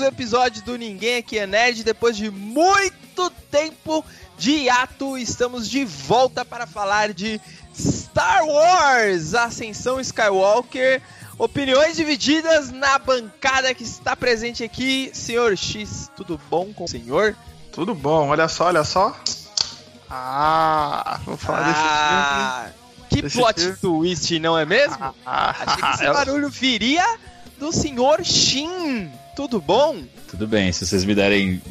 mais um episódio do Ninguém Aqui é Nerd. Depois de muito tempo de hiato, estamos de volta para falar de Star Wars Ascensão Skywalker. Opiniões divididas na bancada que está presente aqui. Senhor X, tudo bom com o senhor? Tudo bom, olha só, olha só. Ah, vou falar ah, desse filme. Que desse plot filme. twist, não é mesmo? Ah, ah, Achei que esse barulho viria do senhor Shin. Tudo bom? Tudo bem, se vocês me derem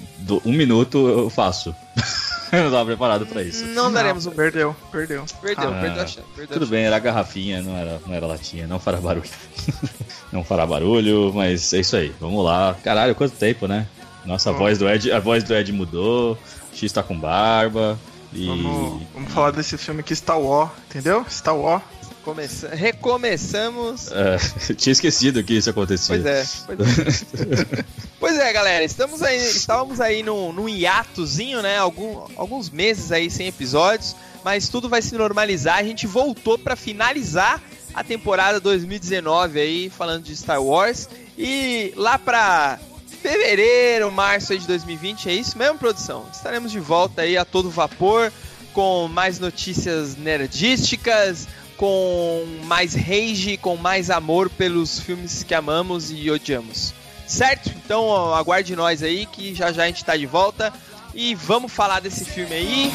um minuto, eu faço. eu não estava preparado para isso. Não daremos um. Perdeu, perdeu. Perdeu, ah, perdeu a chance. Perdeu tudo a bem, era garrafinha, não era, não era latinha, não fará barulho. não fará barulho, mas é isso aí. Vamos lá. Caralho, quanto tempo, né? Nossa, a voz do Ed, a voz do Ed mudou. X tá com barba. E... Vamos, vamos falar desse filme aqui, Star Wars, entendeu? Star Wars. Começa... Recomeçamos. É, tinha esquecido que isso acontecia. Pois é. Pois é, pois é galera, estamos aí, estávamos aí num, num hiatozinho, né? Algum, alguns meses aí sem episódios, mas tudo vai se normalizar. A gente voltou para finalizar a temporada 2019 aí, falando de Star Wars. E lá pra fevereiro, março de 2020, é isso mesmo, produção? Estaremos de volta aí a todo vapor, com mais notícias nerdísticas, com mais rage, com mais amor pelos filmes que amamos e odiamos. Certo? Então aguarde nós aí que já já a gente tá de volta e vamos falar desse filme aí.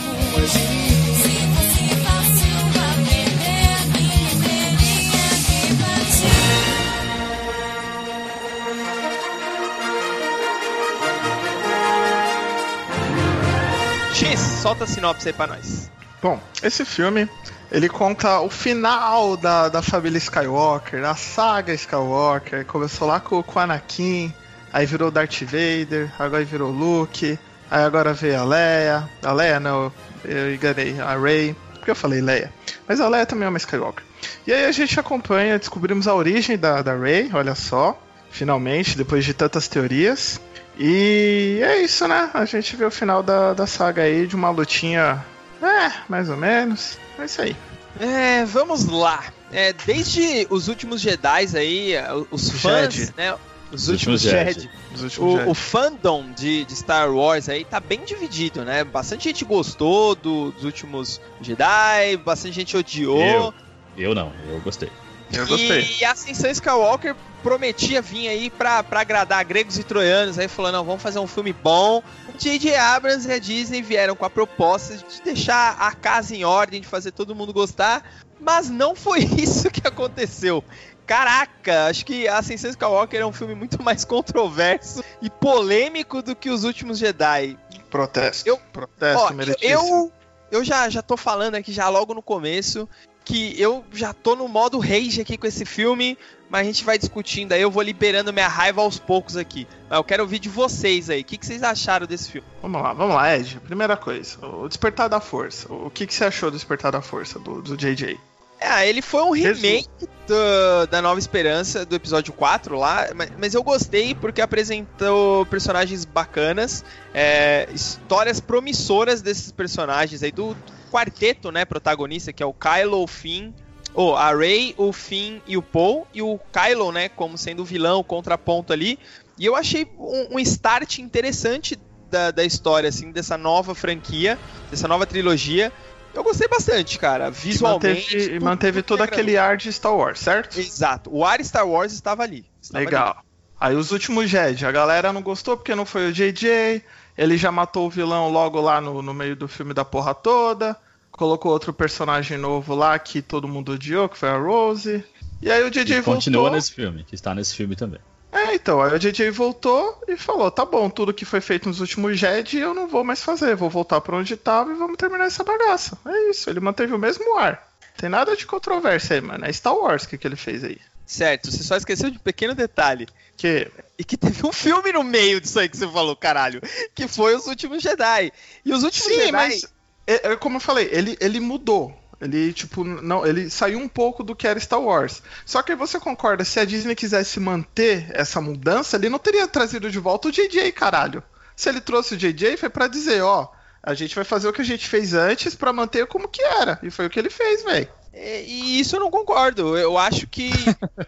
X, solta a sinopse aí pra nós. Bom, esse filme ele conta o final da, da família Skywalker, da saga Skywalker. Começou lá com, com Anakin, aí virou Darth Vader, agora virou Luke, aí agora veio a Leia. A Leia não, eu enganei, a Rey. Porque eu falei Leia. Mas a Leia também é uma Skywalker. E aí a gente acompanha, descobrimos a origem da, da Rey, olha só. Finalmente, depois de tantas teorias. E é isso, né? A gente vê o final da, da saga aí de uma lutinha. É, mais ou menos. É isso aí. É, vamos lá. É, desde os últimos Jedi aí, os fãs, Jedi. né? Os, últimos, Jedi. Últimos o, Jedi. o, fandom de, de, Star Wars aí tá bem dividido, né? Bastante gente gostou do, dos últimos Jedi, bastante gente odiou. Eu, eu não, eu gostei. Eu gostei. E a Ascensão Skywalker prometia vir aí pra, pra agradar gregos e troianos, aí falando, não, vamos fazer um filme bom. J.J. Abrams e a Disney vieram com a proposta de deixar a casa em ordem, de fazer todo mundo gostar, mas não foi isso que aconteceu. Caraca, acho que a Ascensão Skywalker é um filme muito mais controverso e polêmico do que os últimos Jedi. Protesto. Eu, protesto, ó, eu, eu já, já tô falando aqui já logo no começo que eu já tô no modo rage aqui com esse filme, mas a gente vai discutindo aí, eu vou liberando minha raiva aos poucos aqui. Mas eu quero ouvir de vocês aí, o que, que vocês acharam desse filme? Vamos lá, vamos lá, Ed. Primeira coisa, o Despertar da Força. O que, que você achou do Despertar da Força, do, do JJ? É, ele foi um remake do, da Nova Esperança, do episódio 4 lá, mas, mas eu gostei porque apresentou personagens bacanas, é, histórias promissoras desses personagens aí, do quarteto, né, protagonista, que é o Kylo, o Finn, oh, a Rey, o Finn e o Poe, e o Kylo, né, como sendo o vilão, o contraponto ali. E eu achei um, um start interessante da, da história, assim, dessa nova franquia, dessa nova trilogia. Eu gostei bastante, cara. Visualmente. E manteve, manteve todo aquele ar de Star Wars, certo? Exato. O ar Star Wars estava ali. Estava Legal. Ali. Aí os últimos Jedi, a galera não gostou porque não foi o JJ. Ele já matou o vilão logo lá no, no meio do filme da porra toda. Colocou outro personagem novo lá que todo mundo odiou, que foi a Rose. E aí o JJ voltou. Continua nesse filme, que está nesse filme também. É, então, aí o JJ voltou e falou: tá bom, tudo que foi feito nos últimos Jedi eu não vou mais fazer, vou voltar para onde tava e vamos terminar essa bagaça. É isso, ele manteve o mesmo ar. Tem nada de controvérsia aí, mano. É Star Wars que, que ele fez aí. Certo, você só esqueceu de um pequeno detalhe. Que? E que teve um filme no meio disso aí que você falou, caralho. Que foi Os Últimos Jedi. E Os Últimos Sim, Jedi. Mas, é, é, como eu falei, ele, ele mudou. Ele, tipo, não, ele saiu um pouco do que era Star Wars. Só que você concorda, se a Disney quisesse manter essa mudança, ele não teria trazido de volta o JJ, caralho. Se ele trouxe o JJ, foi para dizer, ó, a gente vai fazer o que a gente fez antes para manter como que era. E foi o que ele fez, velho. E, e isso eu não concordo. Eu acho que.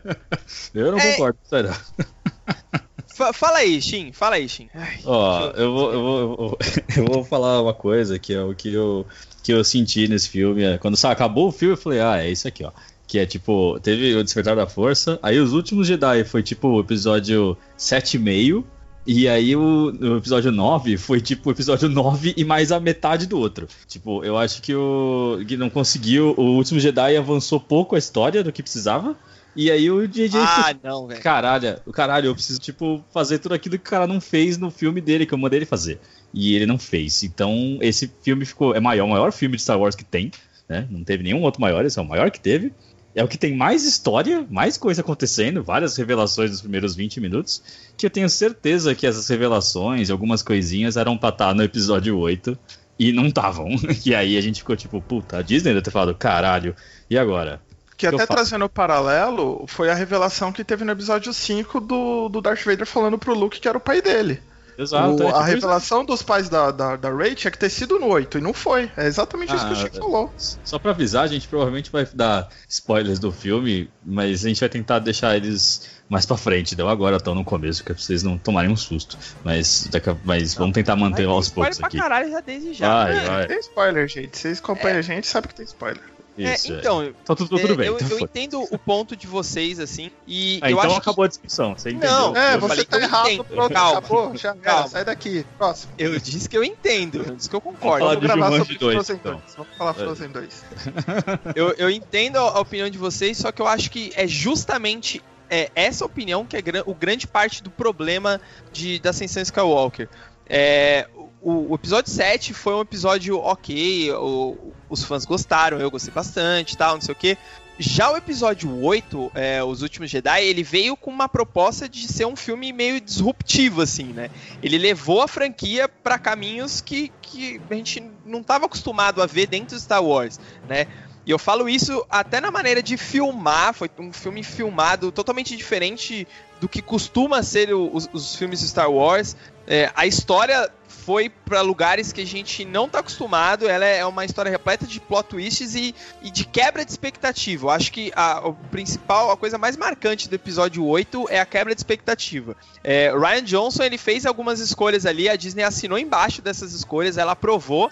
eu não É- concordo, sério. Fa- fala aí, Shin, fala aí, Shin. Ó, eu vou, eu, vou, eu, vou, eu vou falar uma coisa que é o que eu, que eu senti nesse filme. é, Quando sabe, acabou o filme, eu falei, ah, é isso aqui, ó. Que é tipo, teve o Despertar da Força, aí os últimos Jedi foi tipo o episódio 7,5. E aí o, o episódio 9 foi tipo o episódio 9 e mais a metade do outro. Tipo, eu acho que o que não conseguiu, o último Jedi avançou pouco a história do que precisava. E aí o JJ Ah, não, velho. Caralho, caralho, eu preciso, tipo, fazer tudo aquilo que o cara não fez no filme dele, que eu mandei ele fazer. E ele não fez. Então, esse filme ficou. É maior, o maior filme de Star Wars que tem, né? Não teve nenhum outro maior, esse é o maior que teve. É o que tem mais história, mais coisa acontecendo, várias revelações nos primeiros 20 minutos. Que eu tenho certeza que essas revelações, algumas coisinhas, eram pra estar no episódio 8 e não estavam. E aí a gente ficou tipo, puta, a Disney deve ter falado, caralho, e agora? Que que até trazendo o paralelo, foi a revelação que teve no episódio 5 do, do Darth Vader falando pro Luke que era o pai dele. Exato. O- é, a tipo, revelação dos pais da, da, da Rey tinha que ter sido no 8, e não foi. É exatamente isso que o Ah, Chico falou. Só pra avisar, a gente provavelmente vai dar spoilers do filme, mas a gente vai tentar deixar eles mais pra frente, não agora tão no começo, que é pra vocês não tomarem um susto. Mas, daqui a- mas vamos tentar manter Vai aos spoiler poucos pra aqui. caralho já desde já. Vai, É, vai. Tem spoiler, gente. Vocês acompanham a gente, sabe que tem spoiler. Isso, é. então, Então tudo, tudo é, bem. eu, então eu entendo o ponto de vocês, assim, e Ah, eu então acho que acabou a discussão, você entendeu? Não, É, eu você falei tá que errado, entendo. pronto, Calma. acabou. Já, Calma. sai daqui. Próximo. eu disse que eu entendo, eu disse que eu concordo. Vamos gravar sobre 2, Frozen então. 2. Vamos falar É. Frozen 2. Eu, eu entendo a, opinião de vocês, só que eu acho que é justamente é, essa opinião que é o grande parte do problema de, da Ascensão Skywalker. É, o, o episódio 7 foi um episódio ok, o- os fãs gostaram, eu gostei bastante tal, não sei o que. Já o episódio 8, é, Os Últimos Jedi, ele veio com uma proposta de ser um filme meio disruptivo, assim, né? Ele levou a franquia para caminhos que, que a gente não estava acostumado a ver dentro do Star Wars, né? E eu falo isso até na maneira de filmar, foi um filme filmado totalmente diferente do que costuma ser o- os, os filmes de Star Wars. É, a história foi para lugares que a gente não tá acostumado, ela é uma história repleta de plot twists e, e de quebra de expectativa. Eu acho que a, o principal, a coisa mais marcante do episódio 8 é a quebra de expectativa. É, Ryan Johnson ele fez algumas escolhas ali, a Disney assinou embaixo dessas escolhas, ela aprovou.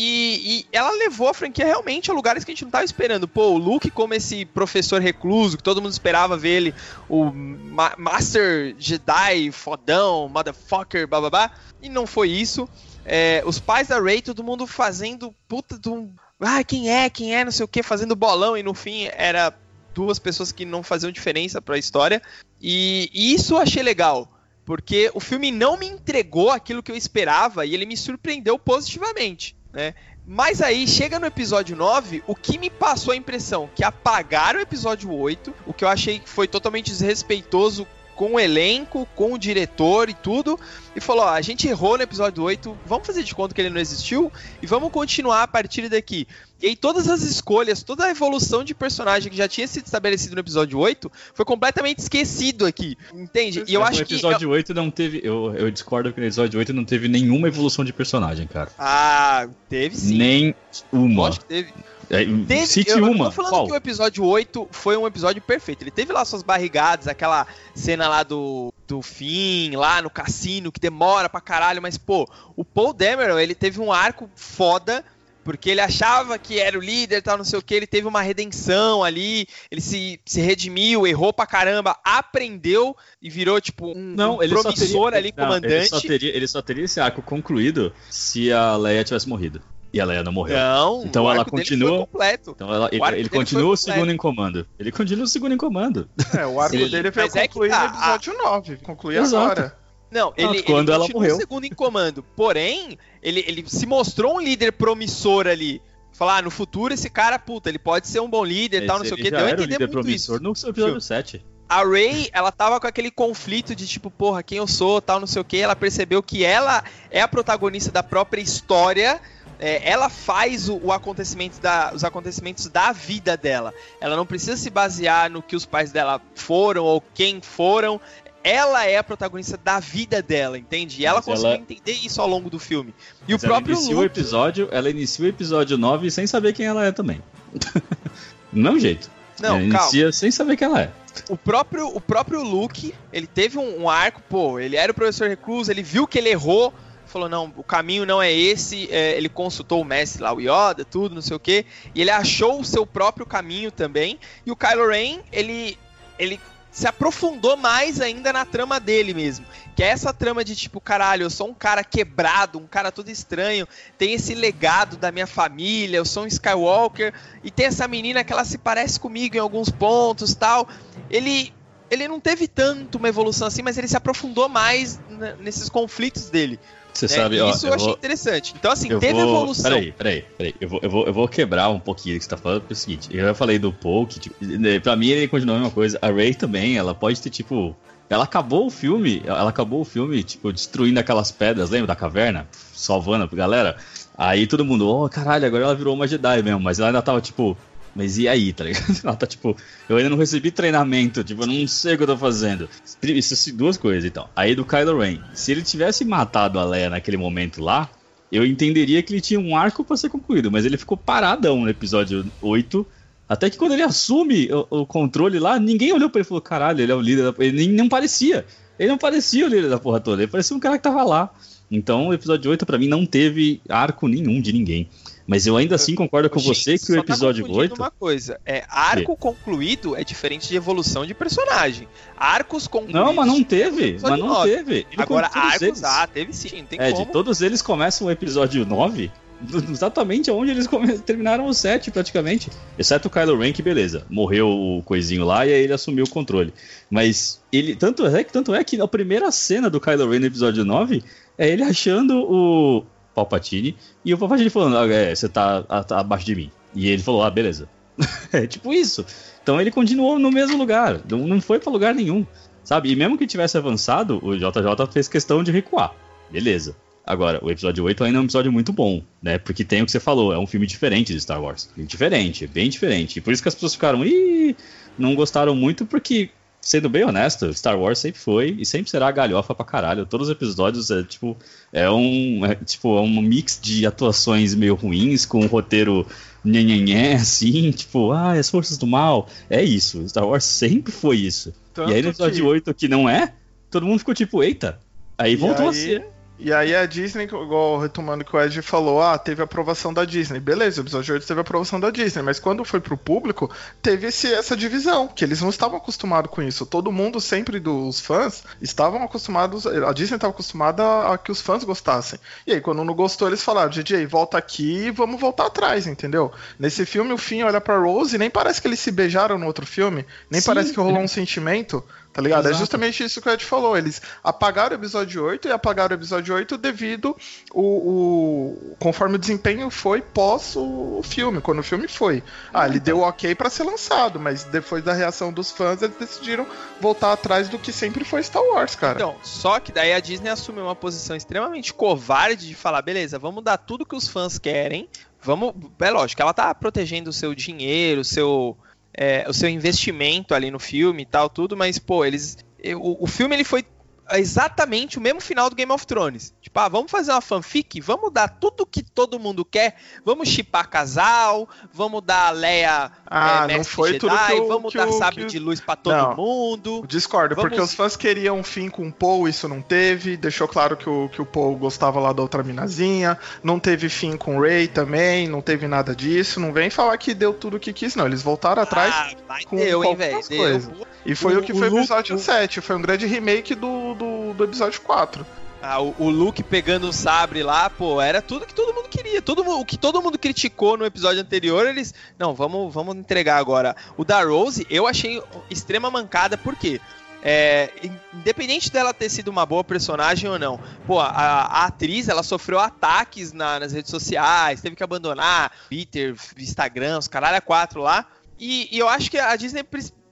E, e ela levou a franquia realmente a lugares que a gente não estava esperando. Pô, o Luke como esse professor recluso, que todo mundo esperava ver ele, o Ma- Master Jedi, fodão, motherfucker, blá. E não foi isso. É, os pais da Rey, todo mundo fazendo puta de um. Ah, quem é, quem é, não sei o que, fazendo bolão. E no fim era duas pessoas que não faziam diferença pra história. E, e isso eu achei legal. Porque o filme não me entregou aquilo que eu esperava e ele me surpreendeu positivamente, né? Mas aí, chega no episódio 9, o que me passou a impressão? Que apagaram o episódio 8, o que eu achei que foi totalmente desrespeitoso com o elenco, com o diretor e tudo, e falou: ó, a gente errou no episódio 8, vamos fazer de conta que ele não existiu e vamos continuar a partir daqui. E aí todas as escolhas, toda a evolução de personagem que já tinha sido estabelecido no episódio 8 foi completamente esquecido aqui, entende? E eu Mas acho no que episódio 8 não teve. Eu, eu discordo que no episódio 8 não teve nenhuma evolução de personagem, cara. Ah, teve sim. Nem uma. Lógico que teve. É, Teve, cite eu, eu uma. tô falando Qual? que o episódio 8 foi um episódio perfeito. Ele teve lá suas barrigadas, aquela cena lá do, do fim, lá no cassino, que demora pra caralho, mas, pô, o Paul Dameron, ele teve um arco foda, porque ele achava que era o líder tal, não sei o que, ele teve uma redenção ali, ele se, se redimiu, errou pra caramba, aprendeu e virou, tipo, um, Não, um ele só promissor teria, ali, não, comandante. Ele só, teria, ele só teria esse arco concluído se a Leia tivesse morrido. E a Leia não morreu. Não, Então o ela arco dele continua- foi completo. Então ela- ele, ele continua foi o segundo em comando. Ele continua o segundo em comando. É, o arco Ele- dele mas é que concluir tá, no episódio 9. Concluir Exato. agora. Não, ele, ele quando ela continua morreu. segundo em comando. Porém, ele, ele se mostrou um líder promissor ali. Falar, ah, no futuro esse cara, puta, ele pode ser um bom líder e tal, não sei o Ele que. Deu a entender líder muito promissor isso. no episódio 7. A Ray, ela tava com aquele conflito de tipo, porra, quem eu sou, tal, não sei o que. Ela percebeu que ela é a protagonista da própria história. é, ela faz o, o acontecimento da, os acontecimentos da vida dela. Ela não precisa se basear no que os pais dela foram ou quem foram. Ela é a protagonista da vida dela, entende? E ela Mas conseguiu ela- entender isso ao longo do filme. E Mas o próprio ela inicia o Luke, episódio, ela inicia o episódio 9 sem saber quem ela é também. Do mesmo jeito. Não, Ela calma. inicia sem saber quem ela é. O próprio, o próprio Luke, ele teve um, um arco, pô, ele era o professor recluso, ele viu que ele errou, falou, não, o caminho não é esse, é, ele consultou o mestre lá, o Yoda, tudo, não sei o que, e ele achou o seu próprio caminho também, e o Kylo Ren, ele, ele se aprofundou mais ainda na trama dele mesmo, que é essa trama de tipo, caralho, eu sou um cara quebrado, um cara todo estranho, tem esse legado da minha família, eu sou um Skywalker, e tem essa menina que ela se parece comigo em alguns pontos, tal. Ele ele não teve tanto uma evolução assim, mas ele se aprofundou mais nesses conflitos dele. Você né? sabe, ó. Isso eu, eu achei vou- interessante. Então, assim, Eu teve vou... evolução. Peraí, peraí, peraí. Eu vou, eu, vou, eu vou quebrar um pouquinho o que você tá falando, porque é o seguinte, eu já falei do Paul, que tipo, né, pra mim ele continua a mesma coisa. A Ray também, ela pode ter, tipo. Ela acabou o filme, ela acabou o filme, tipo, destruindo aquelas pedras, lembra da caverna? Salvando a galera. Aí todo mundo, oh, caralho, agora ela virou uma Jedi mesmo, mas ela ainda tava, tipo, mas e aí, tá ligado? Ela tá tipo, eu ainda não recebi treinamento, tipo, eu não sei o que eu tô fazendo. Isso, duas coisas, então. Aí do Kylo Ren, se ele tivesse matado a Leia naquele momento lá, eu entenderia que ele tinha um arco pra ser concluído, mas ele ficou paradão no episódio 8. Até que quando ele assume o, o controle lá, ninguém olhou pra ele e falou: caralho, ele é o líder da. Ele nem não parecia. Ele não parecia o líder da porra toda, ele parecia um cara que tava lá. Então o episódio 8 pra mim não teve arco nenhum de ninguém. Mas eu ainda assim concordo com Gente, você que o só tá episódio confundindo 8. uma coisa, é arco concluído é diferente de evolução de personagem. Arcos concluídos. Não, mas não é teve. Mas não nove. teve. Ele Agora, arcos, eles. ah, teve sim, tem É, como. de todos eles começam o episódio 9, do- exatamente onde eles terminaram o 7, praticamente. Exceto o Kylo Ren, que beleza, morreu o coisinho lá e aí ele assumiu o controle. Mas ele, tanto é, que- tanto é que a primeira cena do Kylo Ren no episódio 9 é ele achando o Palpatine e o Palpatine falando, ah, é, você tá, tá abaixo de mim. E ele falou, ah, beleza. é tipo isso. Então ele continuou no mesmo lugar, não, não foi pra lugar nenhum. Sabe? E mesmo que tivesse avançado, o JJ fez questão de recuar. Beleza. Agora, o episódio 8 ainda é um episódio muito bom, né? Porque tem o que você falou, é um filme diferente de Star Wars. Diferente, bem diferente. E por isso que as pessoas ficaram, ih, não gostaram muito, porque, sendo bem honesto, Star Wars sempre foi e sempre será galhofa pra caralho. Todos os episódios é tipo, é um, é, tipo, é um mix de atuações meio ruins com um roteiro nhenhenhé, assim, tipo, ah, as forças do mal. É isso, Star Wars sempre foi isso. Tanto e aí no episódio que- 8 que não é, todo mundo ficou tipo, eita. Aí E voltou a aí- ser. E aí a Disney, igual retomando o que o Ed falou, ah, teve aprovação da Disney. Beleza, o episódio 8 teve aprovação da Disney, mas quando foi pro público, teve esse, essa divisão, que eles não estavam acostumados com isso. Todo mundo, sempre dos fãs, estavam acostumados, a Disney estava acostumada a, que os fãs gostassem. E aí, quando não gostou, eles falaram, DJ, volta aqui e vamos voltar atrás, entendeu? Nesse filme, o Finn olha pra Rose e nem parece que eles se beijaram no outro filme, nem Sim. parece que rolou um sentimento. Tá ligado? É Exato. justamente isso que o Ed falou. Eles apagaram o episódio 8 e apagaram o episódio 8 devido o, o- conforme o desempenho foi pós o, filme, quando o filme foi. Ah, ele deu ok pra ser lançado, mas depois da reação dos fãs, eles decidiram voltar atrás do que sempre foi Star Wars, cara. Então, só que daí a Disney assumiu uma posição extremamente covarde de falar, beleza, vamos dar tudo que os fãs querem, vamos, é lógico, ela tá protegendo o seu dinheiro, o seu, é, o seu investimento ali no filme e tal, tudo, mas, pô, eles, o, o filme ele foi exatamente o mesmo final do Game of Thrones. Tipo, ah, vamos fazer uma fanfic, vamos dar tudo que todo mundo quer, vamos chipar casal, vamos dar a Leia Ah, é, não foi Jedi, tudo que o- vamos que dar o- sabre que- de luz pra todo Não. mundo. Discordo, Vamos- porque os fãs queriam um fim com o Paul, isso não teve. Deixou claro que o, que o Paul gostava lá da outra minazinha. Não teve fim com o Ray também, não teve nada disso. Não vem falar que deu tudo o que quis, não. Eles voltaram atrás Ah, com deu, hein, qualquer velho. coisa. Deu. e foi o, o- que foi o episódio o- 7. Foi um grande remake do, do, do episódio 4. Ah, o, o Luke pegando o sabre lá, pô, era tudo que todo mundo queria. Todo, o que todo mundo criticou no episódio anterior, eles. Não, vamos, vamos entregar agora. O da Rose, eu achei extrema mancada, por quê? É, in- independente dela ter sido uma boa personagem ou não, pô, a, a atriz ela sofreu ataques na- nas redes sociais, teve que abandonar Twitter, Instagram, os caralho quatro lá. E, e eu acho que a Disney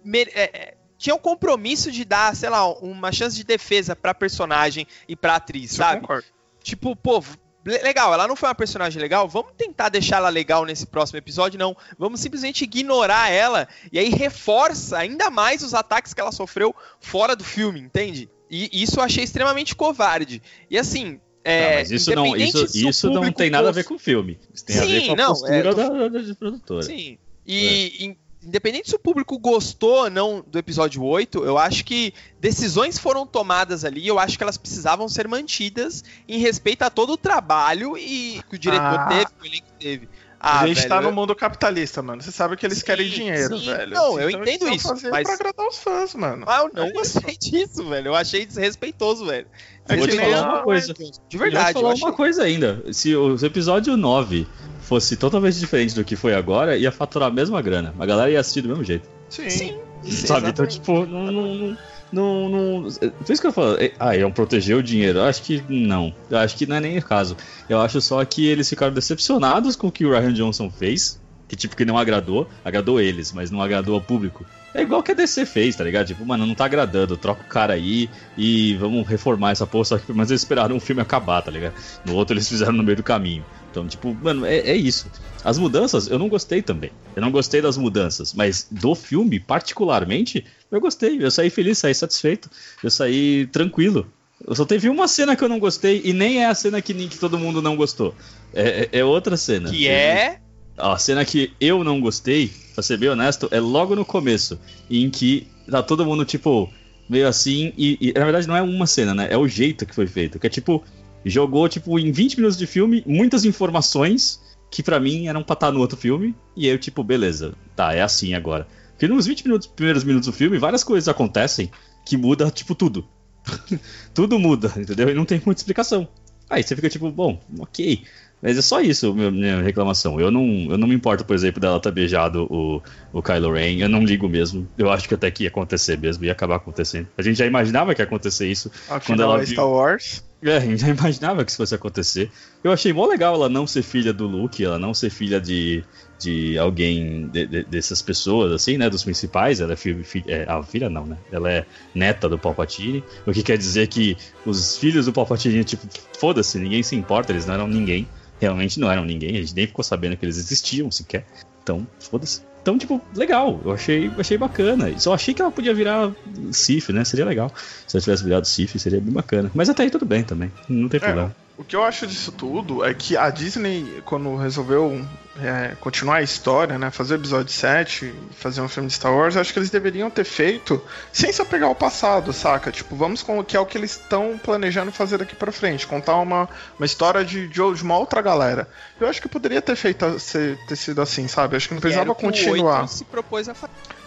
mere- é, é, tinha um compromisso de dar, sei lá, uma chance de defesa pra personagem e pra atriz, Isso sabe? concordo. Tipo, pô, le- legal, ela não foi uma personagem legal, vamos tentar deixar ela legal nesse próximo episódio, não. Vamos simplesmente ignorar ela e aí reforça ainda mais os ataques que ela sofreu fora do filme, entende? E isso eu achei extremamente covarde. E assim. É, Ah, mas isso não, isso, o isso não tem nada a ver com o filme. Isso tem a ver Sim, com a não, postura é, tô- da, da- da produtora. Sim. E, e independente se o público gostou ou não do episódio 8, eu acho que decisões foram tomadas ali, eu acho que elas precisavam ser mantidas em respeito a todo o trabalho e que o diretor ah. teve, que o elenco teve. Ah, a gente velho, tá no mundo capitalista, mano. Você sabe que eles sim, querem dinheiro, sim. velho. Não, eu então entendo isso. Mas pra agradar os fãs, mano. Ah, eu não é gostei disso, velho. Eu achei desrespeitoso, velho. Eu vou te falar uma coisa. De verdade. Eu vou te falar uma coisa ainda. Se o episódio 9 fosse totalmente diferente do que foi agora, ia faturar a mesma grana. A galera ia assistir do mesmo jeito. Sim. sim. Sabe? Então, tipo, não, não, não, não. Por isso que eu falo, é, ah, iam proteger o dinheiro. Eu acho que não. Eu acho que não é nem o caso. Eu acho só que eles ficaram decepcionados com o que o Ryan Johnson fez. Que tipo, que não agradou. Agradou eles, mas não agradou ao público. É igual que a DC fez, tá ligado? Tipo, mano, não tá agradando, troca o cara aí e vamos reformar essa porra. Só que, mas eles esperaram o filme acabar, tá ligado? No outro eles fizeram no meio do caminho. Então, tipo, mano, é, é isso. As mudanças eu não gostei também. Eu não gostei das mudanças, mas do filme, particularmente, eu gostei. Eu saí feliz, saí satisfeito. Eu saí tranquilo. Eu só teve uma cena que eu não gostei e nem é a cena que, que todo mundo não gostou. É, é, é outra cena. Que é. A cena que eu não gostei, pra ser bem honesto, é logo no começo, em que tá todo mundo, tipo, meio assim, e, e, na verdade não é uma cena, né? É o jeito que foi feito. Que é tipo, jogou, tipo, em 20 minutos de filme, muitas informações que para mim eram pra estar tá no outro filme, e eu, tipo, beleza, tá, é assim agora. Porque nos 20 minutos, primeiros minutos do filme, várias coisas acontecem que muda, tipo, tudo. tudo muda, entendeu? E não tem muita explicação. Aí você fica tipo, bom, ok. Mas é só isso minha reclamação. Eu não, eu não me importo, por exemplo, dela ter beijado o, o Kylo Ren. Eu não ligo mesmo. Eu acho que até que ia acontecer mesmo, ia acabar acontecendo. A gente já imaginava que ia acontecer isso. Afinal, quando ela é Star Wars. É, a gente já imaginava que isso fosse acontecer. Eu achei mó legal ela não ser filha do Luke, ela não ser filha de, de alguém de, de, dessas pessoas, assim, né? Dos principais. Ela é filha, filha é, a filha não, né? Ela é neta do Palpatine. O que quer dizer que os filhos do Palpatine, tipo, foda-se, ninguém se importa, eles não eram ninguém realmente não eram ninguém, a gente nem ficou sabendo que eles existiam sequer. Então, foda-se. Então, tipo, legal, eu achei, achei bacana. Só achei que ela podia virar Sif, né? Seria legal. Se ela tivesse virado Sif, seria bem bacana. Mas até aí tudo bem também, não tem é, problema. O que eu acho disso tudo é que a Disney, quando resolveu é, continuar a história, né, fazer o episódio 7, fazer um filme de Star Wars, acho que eles deveriam ter feito sem se apegar ao passado, saca? Tipo, vamos com o que é o que eles estão planejando fazer daqui para frente, contar uma, uma história de, de, uma outra galera. Eu acho que poderia ter feito ser, ter sido assim, sabe? Acho que não precisava que continuar. O se propôs a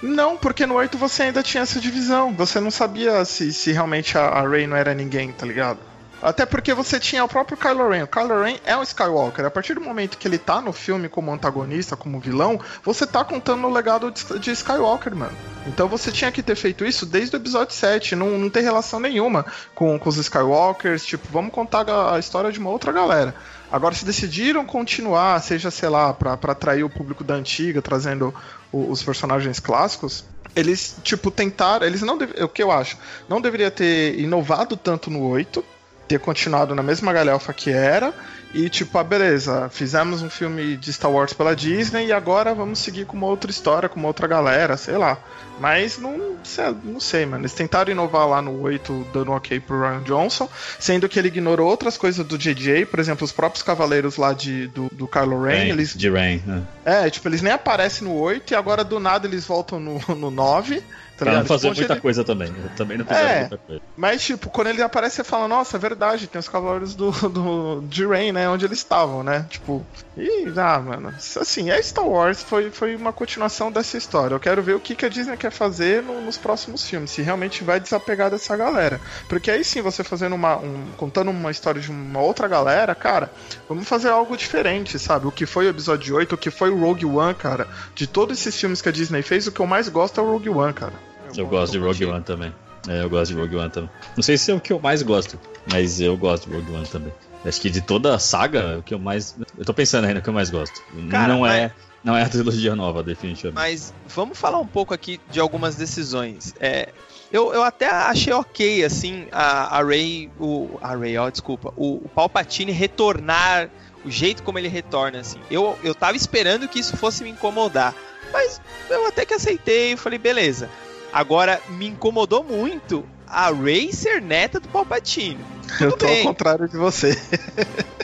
Não, porque no 8 você ainda tinha essa divisão. Você não sabia se, se realmente a, a Rey não era ninguém, tá ligado? Até porque você tinha o próprio Kylo Ren. O Kylo Ren é um Skywalker. A partir do momento que ele tá no filme como antagonista, como vilão, você tá contando o legado de Skywalker, mano. Então você tinha que ter feito isso desde o episódio 7. Não, não tem relação nenhuma com, com os Skywalkers. Tipo, vamos contar a, a história de uma outra galera. Agora, se decidiram continuar, seja, sei lá, pra, pra atrair o público da antiga, trazendo o, os personagens clássicos, eles, tipo, tentaram. Eles não. Deve, o que eu acho? Não deveria ter inovado tanto no 8 ter continuado na mesma galhofa que era e tipo, ah, beleza, fizemos um filme de Star Wars pela Disney e agora vamos seguir com uma outra história, com uma outra galera, sei lá. Mas não sei, não sei, mano. Eles tentaram inovar lá no 8, dando ok pro Ryan Johnson, sendo que ele ignorou outras coisas do JJ, por exemplo, os próprios cavaleiros lá de, do, do Kylo Ren. Rain, eles, de Rain, né? É, tipo, eles nem aparecem no 8 e agora do nada eles voltam no, no 9. Tá pra não fazer tipo, muita ele... coisa também. também não fizeram é, muita coisa. Mas, tipo, quando ele aparece, você fala, nossa, é verdade, tem os cavaleiros do, do, de Rain, né? Onde eles estavam, né? Tipo, e, ah, mano, assim, é Star Wars, foi, foi uma continuação dessa história. Eu quero ver o que, que a Disney quer fazer no, nos próximos filmes, se realmente vai desapegar dessa galera. Porque aí sim, você fazendo uma. Um, contando uma história de uma outra galera, cara, vamos fazer algo diferente, sabe? O que foi o episódio 8, o que foi o Rogue One, cara. De todos esses filmes que a Disney fez, o que eu mais gosto é o Rogue One, cara. Eu gosto de Rogue One também. É, eu gosto de Rogue One também. Não sei se é o que eu mais gosto, mas eu gosto de Rogue One também. Acho que de toda a saga, é o que eu mais. Eu tô pensando ainda o que eu mais gosto. Cara, não é. Não é a trilogia nova, definitivamente. Mas vamos falar um pouco aqui de algumas decisões. É, eu, eu até achei ok, assim, a, a Ray. O, a Ray, ó, desculpa. O, o Palpatine retornar. O jeito como ele retorna, assim. Eu, eu tava esperando que isso fosse me incomodar. Mas eu até que aceitei e falei, beleza. Agora, me incomodou muito a Ray ser neta do Palpatine. Tudo eu tô bem. ao contrário de você.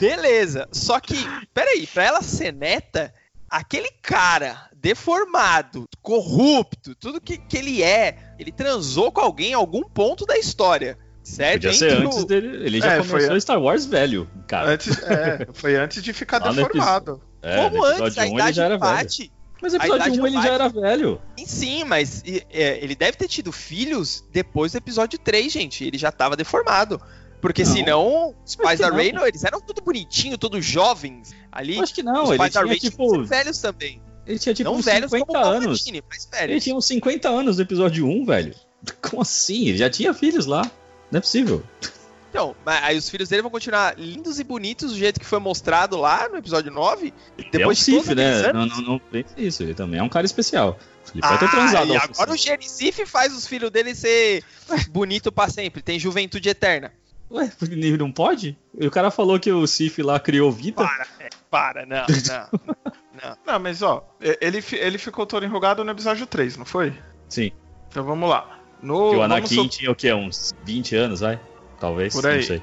Beleza. Só que, peraí, pra ela ser neta, aquele cara deformado, corrupto, tudo que, que ele é, ele transou com alguém em algum ponto da história. Certo? Podia ser antes dele. Ele já É, começou foi- Star Wars velho, cara. Antes, é, foi antes de ficar Lá deformado. É, Como antes, a 1 ele idade já era velho. Mas a episódio idade 1 ele não já era velho. Sim, mas é, ele deve ter tido filhos depois do episódio 3, gente. Ele já tava deformado. Porque Não. senão, os pais da. Rey, eles eram tudo bonitinho, todos jovens. Ali, Acho que não, os ele pais da tinha Rey tinham que tipo. velhos também. Ele tinha tipo não uns velhos 50 como o anos. Palpatine, mas velhos. Ele tinha uns 50 anos no episódio 1, velho. Como assim? Ele já tinha filhos lá. Não é possível. Então, mas aí os filhos dele vão continuar lindos e bonitos do jeito que foi mostrado lá no episódio 9. Ele é um Depois de todos Sif, né? Não, não, não pense isso. Ele também é um cara especial. Ele pode ter Ah, transado. e agora o. Gericif faz os filhos dele ser bonito pra sempre. Tem juventude eterna. Ué, ele não pode? E o cara falou que o Sif lá criou vida. Para, é, para, não, não. não. Não, mas ó, ele, ele ficou todo enrugado no episódio 3, não foi? Sim. Então vamos lá. No, Que o Anakin tinha o quê? Uns 20 anos, vai? Talvez. Por aí. Não sei.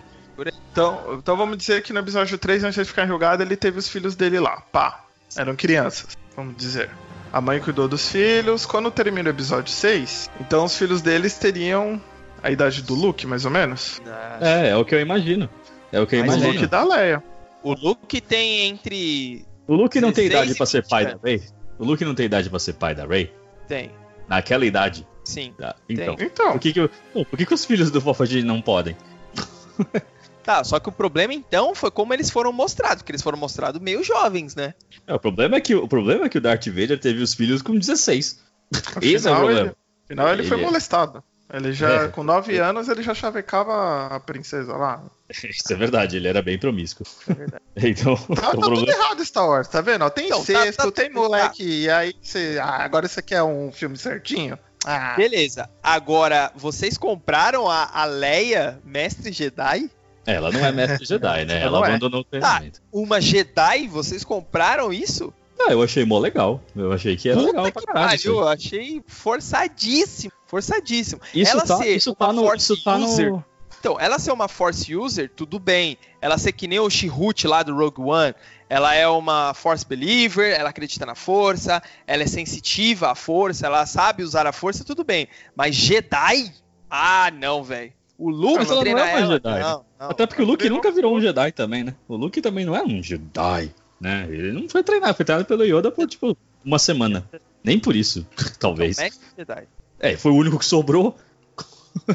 então, então vamos dizer que no episódio 3, antes de ficar enrugado, ele teve os filhos dele lá. Pá. Eram crianças, vamos dizer. A mãe cuidou dos filhos. Quando termina o episódio 6, então os filhos deles teriam a idade do Luke, mais ou menos. Não. É, é o que eu imagino. É o que eu Mas o imagino. Luke da Leia. O Luke tem entre. O Luke não tem 16 idade pra e ser 20 pai da. Rey? O Luke não tem idade pra ser pai da Rey? Tem, Naquela idade. Sim. Tá, Então, Então, por que que, o- Pô, por que que os filhos do Palpatine não podem? Tá, só que o problema então foi como eles foram mostrados, porque eles foram mostrados meio jovens, né? É, o problema é que o problema é que o Darth Vader teve os filhos com 16. Esse é o afinal, problema. ele, afinal, ele foi Ele é- molestado. Ele já, É. com 9 anos, ele já chavecava a princesa lá. Isso é verdade, ele era bem promíscuo. É verdade. Então, Tá, o tá tudo problema... errado Star Wars, tá vendo? Tem Então, tá- sexto, tá- tem moleque, e aí você. Ah, agora isso aqui é um filme certinho? Ah, Beleza. Agora, vocês compraram a, a Leia, mestre Jedi? É, ela não é mestre Jedi, né? Ela Ela não é. abandonou o treinamento. Uma Jedi? Vocês compraram isso? Ah, eu achei mó legal. Eu achei que era legal pra que caralho. isso pariu, eu achei forçadíssimo. Forçadíssimo. Isso ela tá, ser isso tá no. Force Isso tá user, no. Então, ela ser uma Force User, tudo bem. Ela ser que nem o Chihut lá do Rogue One. Ela é uma Force Believer, ela acredita na força, ela é sensitiva à força, ela sabe usar a força, tudo bem. Mas Jedi? Ah, não, velho. O Luke não treina é uma ela. Jedi, né? Não, não. Até porque o Luke nunca virou um Jedi também, né? O Luke também não é um Jedi, né? Ele não foi treinar, foi treinado pelo Yoda por, tipo, uma semana. Nem por isso, talvez. Não, mestre Jedi. É, foi o único que sobrou.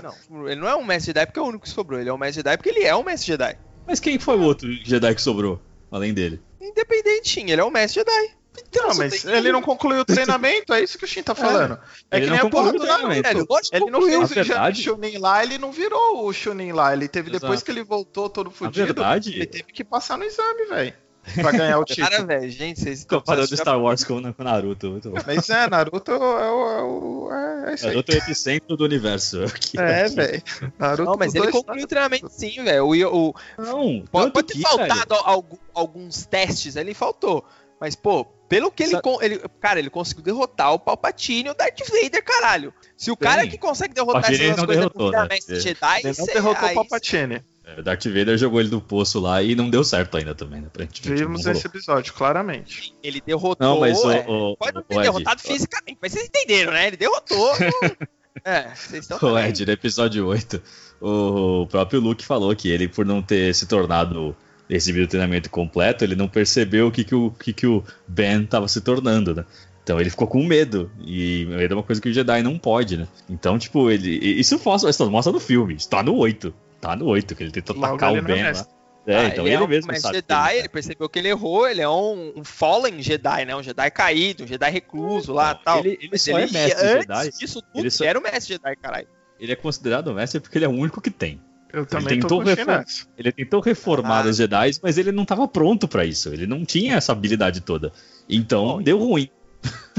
Não, ele não é um mestre Jedi porque é o único que sobrou. Ele é um mestre Jedi porque ele é um mestre Jedi. Mas quem foi o outro Jedi que sobrou, além dele? Independentinho, ele é um mestre Jedi. Então, não, mas tem- ele não concluiu o tremento, é isso que o Shin tá falando. É, ele que não nem a porra do o Naruto. treinamento. Velho, lógico que Ele não Na o Chunin lá, ele não virou o Chunin lá. Ele teve, depois Exato. que ele voltou todo fudido, verdade, ele teve que passar no exame, velho. Pra ganhar o título. Cara, velho, gente, vocês estão comparando precisando- Star Wars com, com Naruto. Muito bom. Mas é, Naruto é o. É, é, é isso aí. Naruto é o epicentro do universo. Aqui, É, aqui. velho. Naruto Não, mas ele concluiu o treinamento sim, velho. O, o- Não, pode, pode ter que, faltado velho, algu- alguns testes ali, faltou. Mas, pô, pelo que ele, Sa- con- ele. Cara, ele conseguiu derrotar o Palpatine e o Darth Vader, caralho. Se o cara Bem, que consegue derrotar Palpatine essas coisas derrotou, virar né? Ele- Jedi, Ele não derrotou o Palpatine. É, o Darth Vader jogou ele do poço lá e não deu certo ainda também, né? Aparentemente, Vimos esse episódio, claramente. Ele derrotou. Não, mas o, é, o, pode não o ter Ed, derrotado fisicamente, mas vocês entenderam, né? Ele derrotou. é, vocês estão. O Ed, no episódio 8, o próprio Luke falou que ele, por não ter se tornado recebido o treinamento completo, ele não percebeu o que, que, o, que, que o Ben estava se tornando, né? Então ele ficou com medo. E medo é uma coisa que o Jedi não pode, né? Então, tipo, ele. Isso mostra, isso mostra no filme. Isso tá no 8. Tá no 8, que ele tentou Logo atacar ele o é Ben lá. É, Ah, então ele ele, é um mesmo mestre sabe. que Jedi, ele- ele percebeu que ele errou, ele é um, um Fallen Jedi, né? Um Jedi caído, um Jedi recluso lá Não, tal. ele- ele Mas só é mestre antes Jedi. disso tudo, Ele só- ele era o mestre Jedi, caralho. ele é considerado mestre porque ele é o único que tem. Eu também tô tentou reform-. Ele tentou reformar Ah. os Jedi, mas ele não estava pronto pra isso. Ele não tinha essa habilidade toda. Então Bom, deu ruim.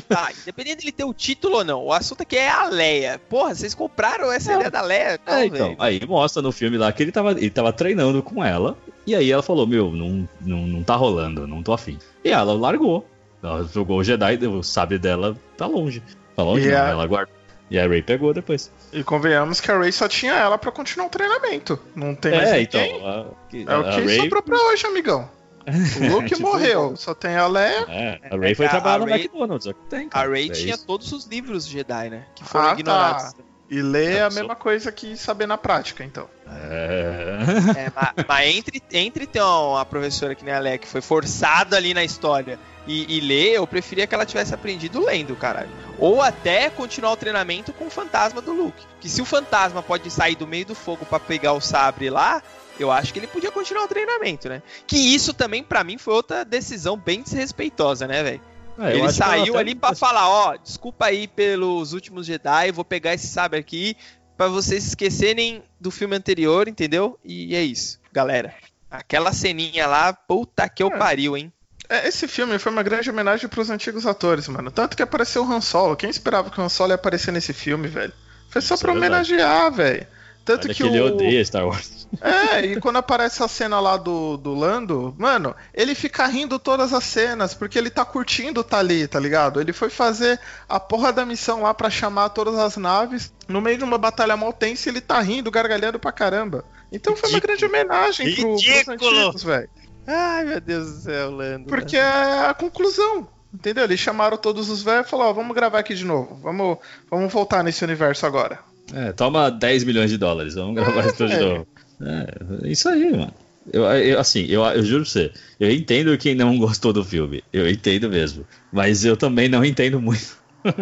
Tá, independente dele ter o título ou não, o assunto aqui é a Leia. Porra, vocês compraram essa Não. ideia da Leia? Não, É, então, aí mostra no filme lá que ele tava, ele tava treinando com ela. E aí ela falou: Meu, não, não, não tá rolando, não tô afim. E ela largou. Ela jogou o Jedi, o sabre dela tá longe. Tá longe, E não, a- ela guardou. E a Ray pegou depois. E convenhamos que a Ray só tinha ela pra continuar o treinamento. Não tem mais É, ninguém. então. A, É o a que Rey- sobrou pra hoje, amigão. O Luke Tipo, morreu, só tem a Leia. É, a Ray foi a- trabalhar a no Rey- McDonald's, que tem, A. Rey é tinha isso. todos os livros Jedi, né? Que foram Ah, ignorados. tá. E ler é a mesma coisa que saber na prática, então. É. É, mas, mas entre, entre ter uma professora que nem a Leia, que foi forçada ali na história, e, e ler, eu preferia que ela tivesse aprendido lendo, caralho. Ou até continuar o treinamento com o fantasma do Luke. Que se o fantasma pode sair do meio do fogo pra pegar o sabre lá, eu acho que ele podia continuar o treinamento, né? Que isso também, pra mim, foi outra decisão bem desrespeitosa, né, velho? É, ele saiu até- ali pra falar, ó, desculpa aí pelos últimos Jedi, vou pegar esse sabre aqui pra vocês esquecerem do filme anterior, entendeu? E é isso, galera. Aquela ceninha lá, puta que eu É. pariu, hein? É, esse filme foi uma grande homenagem pros antigos atores, mano. Tanto que apareceu o Han Solo. Quem esperava que o Han Solo ia aparecer nesse filme, velho? Foi só Isso pra é homenagear, velho. Tanto Olha que, que ele o... odeia Star Wars. É, e quando aparece a cena lá do, do Lando, mano, ele fica rindo todas as cenas, porque ele tá curtindo tá ali, tá ligado? Ele foi fazer a porra da missão lá pra chamar todas as naves. No meio de uma batalha mal tensa, ele tá rindo, gargalhando pra caramba. Então foi uma Ridículo. grande homenagem pro, pros Ridículo. antigos, velho. Ai, meu Deus do céu, Lando. Porque é a conclusão. Entendeu? Eles chamaram todos os velhos e falaram, ó, vamos gravar aqui de novo. Vamos, vamos voltar nesse universo agora. É, toma 10 milhões de dólares, vamos gravar isso tudo de velho. novo. É, isso aí, mano. Eu, eu- assim, eu, eu juro pra você, eu entendo quem não gostou do filme, eu entendo mesmo, mas eu também não entendo muito.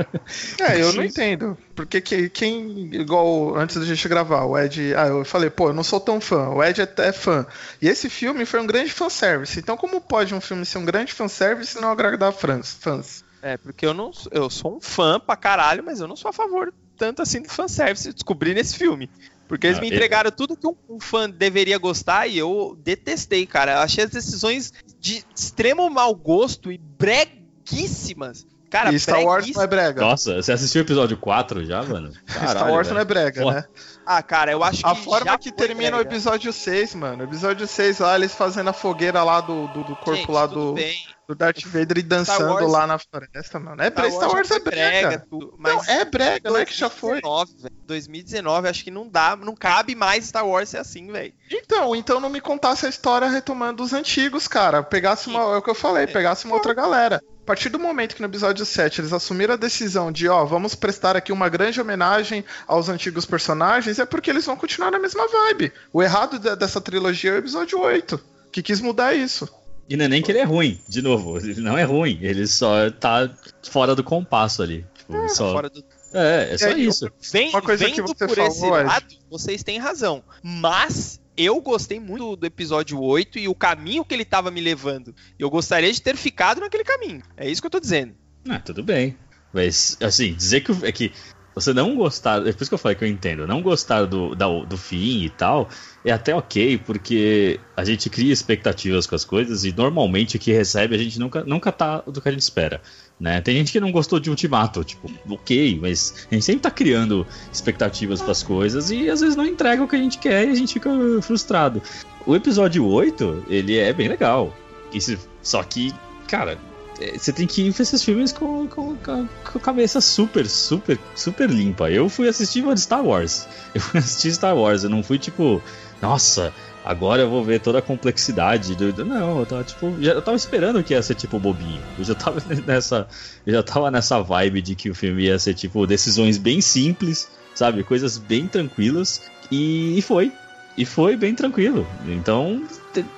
É, eu não entendo. Porque que- quem, igual antes da gente gravar, o Ed. Ah, eu falei, pô, eu não sou tão fã. O Ed é, é fã. E esse filme foi um grande fanservice. Então, como pode um filme ser um grande fanservice e não agradar fãs? fãs? É, porque eu não eu sou um fã pra caralho, mas eu não sou a favor tanto assim do fanservice, descobri nesse filme. Porque eles Ah, me ele- entregaram tudo que um, um fã deveria gostar e eu detestei, cara. Eu achei as decisões de extremo mau gosto e breguíssimas. Cara, e Star Wars não é brega. Nossa, você assistiu o episódio 4 já, mano? Star Wars não é brega, né? Ah, cara, eu acho que A forma já que foi termina o brega. episódio 6, mano. O episódio 6 lá, eles fazendo a fogueira lá do, do, do corpo Gente, lá tudo do, bem. Do Darth Vader e dançando Wars- lá na floresta, mano. É brega. Star Wars é brega. tudo, Não, mas é brega, não é que já foi. 2019, velho. 2019, acho que não dá, não cabe mais Star Wars ser assim, velho. Então, então não me contasse a história retomando os antigos, cara. Pegasse uma. É o que eu falei, pegasse uma outra galera. A partir do momento que no episódio 7 eles assumiram a decisão de, ó, vamos prestar aqui uma grande homenagem aos antigos personagens, é porque eles vão continuar na mesma vibe. O errado de- dessa trilogia é o episódio 8, que quis mudar isso. E não é nem que ele é ruim, de novo, ele não é ruim, ele só tá fora do compasso ali. Tipo, ele só... Fora do... É, é só aí, isso. Vem, Uma coisa que vendo você por falou, esse lado, vocês têm razão. Mas eu gostei muito do episódio 8 e o caminho que ele tava me levando. Eu gostaria de ter ficado naquele caminho. É isso que eu tô dizendo. Ah, tudo bem. Mas, assim, dizer que, é que você não gostar. É por isso que eu falei que eu entendo. Não gostar do, da- do fim e tal é até ok, porque a gente cria expectativas com as coisas e normalmente o que recebe a gente nunca, nunca tá do que a gente espera. Né? Tem gente que não gostou de Ultimato, tipo, ok, mas a gente sempre tá criando expectativas pras coisas e às vezes não entrega o que a gente quer e a gente fica frustrado. O episódio 8, ele é bem legal. Só que, cara, você tem que ir pra esses filmes com, com, com a cabeça super, super, super limpa. Eu fui assistir de Star Wars. Eu fui assistir Star Wars, eu não fui tipo, nossa, agora eu vou ver toda a complexidade Não, eu tava tipo. Já, eu tava esperando que ia ser tipo bobinho. Eu já tava nessa. Eu já tava nessa vibe de que o filme ia ser tipo decisões bem simples, sabe? Coisas bem tranquilas. E, e foi. E foi bem tranquilo. Então,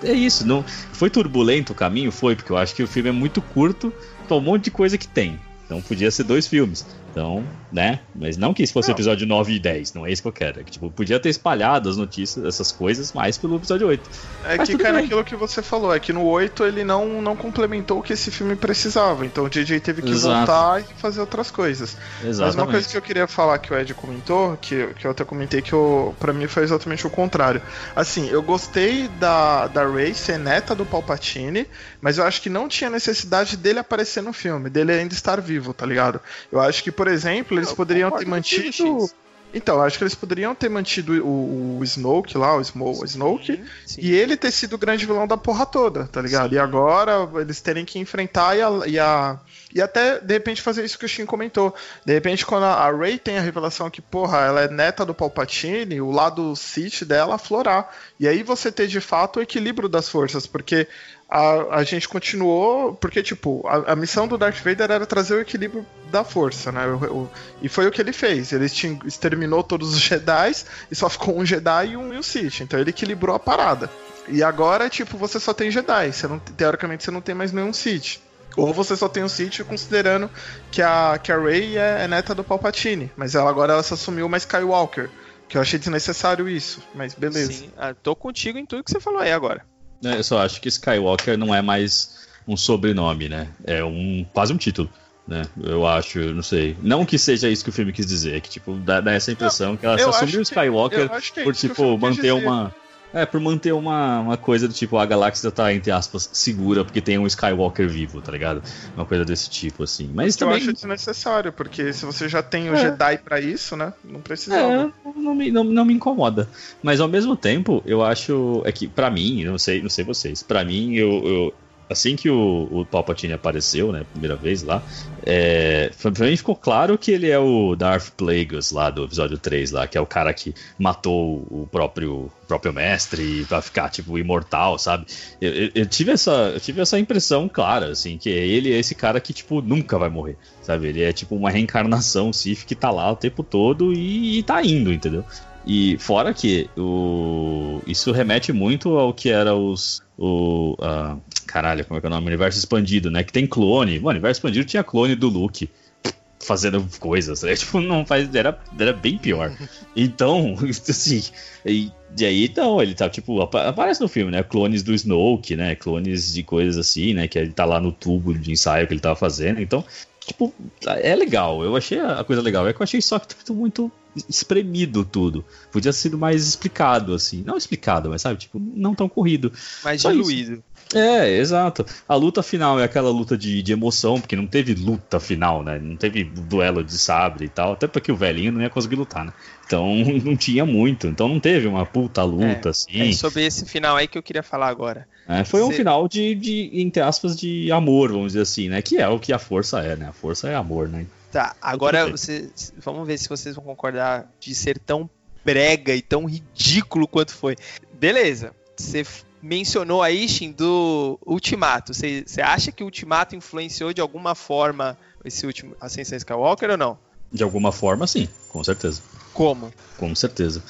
é isso. Não, foi turbulento o caminho? Foi, porque eu acho que o filme é muito curto pra um monte de coisa que tem. Então podia ser dois filmes. Então, né? Mas não que isso fosse Não. episódio 9 e 10, não é isso que eu quero. É que, tipo, podia ter espalhado as notícias, essas coisas, mais pelo episódio 8. É Mas que cai bem. naquilo que você falou, é que no 8 ele não, não complementou o que esse filme precisava. Então o JJ teve que Exato. voltar e fazer outras coisas. Exatamente. Mas uma coisa que eu queria falar que o Ed comentou, que, que eu até comentei que eu, pra mim foi exatamente o contrário. Assim, eu gostei da, da Rey ser neta do Palpatine, mas eu acho que não tinha necessidade dele aparecer no filme, dele ainda estar vivo, tá ligado? Eu acho que, por exemplo, eles Eu poderiam ter mantido. Então, acho que eles poderiam ter mantido o, o Snoke lá, o, Smo, o Snoke, Sim, sim. e ele ter sido o grande vilão da porra toda, tá ligado? E agora eles terem que enfrentar e, a, e, a- e até, de repente, fazer isso que o Shin comentou. De repente, quando a, a Rey tem a revelação que, porra, ela é neta do Palpatine, o lado Sith dela aflorar. E aí você ter, de fato, o equilíbrio das forças, porque a, a gente continuou. Porque, tipo, a, a, missão do Darth Vader era trazer o equilíbrio da força, né? O, o, e foi o que ele fez. Ele exterminou todos os Jedi e só ficou um Jedi e um, e um Sith. Então ele equilibrou a parada. E agora, tipo, você só tem Jedi. Você não, teoricamente você não tem mais nenhum Sith. Ou você só tem o Sith considerando que a, que a Rey é, é neta do Palpatine. Mas ela agora ela se assumiu uma Skywalker. Que eu achei desnecessário isso, mas beleza. Sim, ah, tô contigo em tudo que você falou aí agora. É, eu só acho que Skywalker não é mais um sobrenome, né? É um quase um título. Né? Eu acho, não sei. Não que seja isso que o filme quis dizer, é que tipo, dá, dá essa impressão não, que ela se assumiu o Skywalker que, é por tipo manter uma. É, por manter uma, uma coisa do tipo, a galáxia tá, entre aspas, segura, porque tem um Skywalker vivo, tá ligado? Uma coisa desse tipo, assim. Mas eu também... acho desnecessário, porque se você já tem o é. Jedi para isso, né? Não precisa. É, não me, não, não me incomoda. Mas ao mesmo tempo, eu acho. É que, para mim, não sei, não sei vocês, para mim, eu, eu assim que o, o Palpatine apareceu, né, primeira vez lá, é, pra mim ficou claro que ele é o Darth Plagueis lá do episódio 3 lá, que é o cara que matou o próprio, próprio mestre pra ficar, tipo, imortal, sabe? Eu, eu, eu, tive essa, eu tive essa impressão clara, assim, que ele é esse cara que, tipo, nunca vai morrer, sabe? Ele é, tipo, uma reencarnação Sith que tá lá o tempo todo e, e tá indo, entendeu? E fora que o... isso remete muito ao que era os. O, uh, caralho, como é que é o nome? Universo expandido, né? Que tem clone. Mano, o universo expandido tinha clone do Luke fazendo coisas, né? Tipo, não faz. Era, era bem pior. Então, assim. E, e aí, então, ele tá, tipo, aparece no filme, né? Clones do Snoke, né? Clones de coisas assim, né? Que ele tá lá no tubo de ensaio que ele tava fazendo. Então, tipo, é legal. Eu achei a coisa legal. É que eu achei só que muito espremido tudo. Podia ter sido mais explicado, assim. Não explicado, mas sabe, tipo, não tão corrido. Mais diluído. É, exato. A luta final é aquela luta de, de emoção, porque não teve luta final, né? Não teve duelo de sabre e tal, até porque o velhinho não ia conseguir lutar, né? Então não tinha muito, então não teve uma puta luta, é, assim. É sobre esse final aí que eu queria falar agora. É, foi um final de, de, entre aspas, de amor, vamos dizer assim, né? Que é o que a força é, né? A força é amor, né? Tá, agora você, vamos ver se vocês vão concordar de ser tão brega e tão ridículo quanto foi. Beleza, você mencionou aí, Shin, do Ultimato. Você, acha que o Ultimato influenciou de alguma forma esse último Ascensão Skywalker ou não? De alguma forma, sim, com certeza. Como? Com certeza.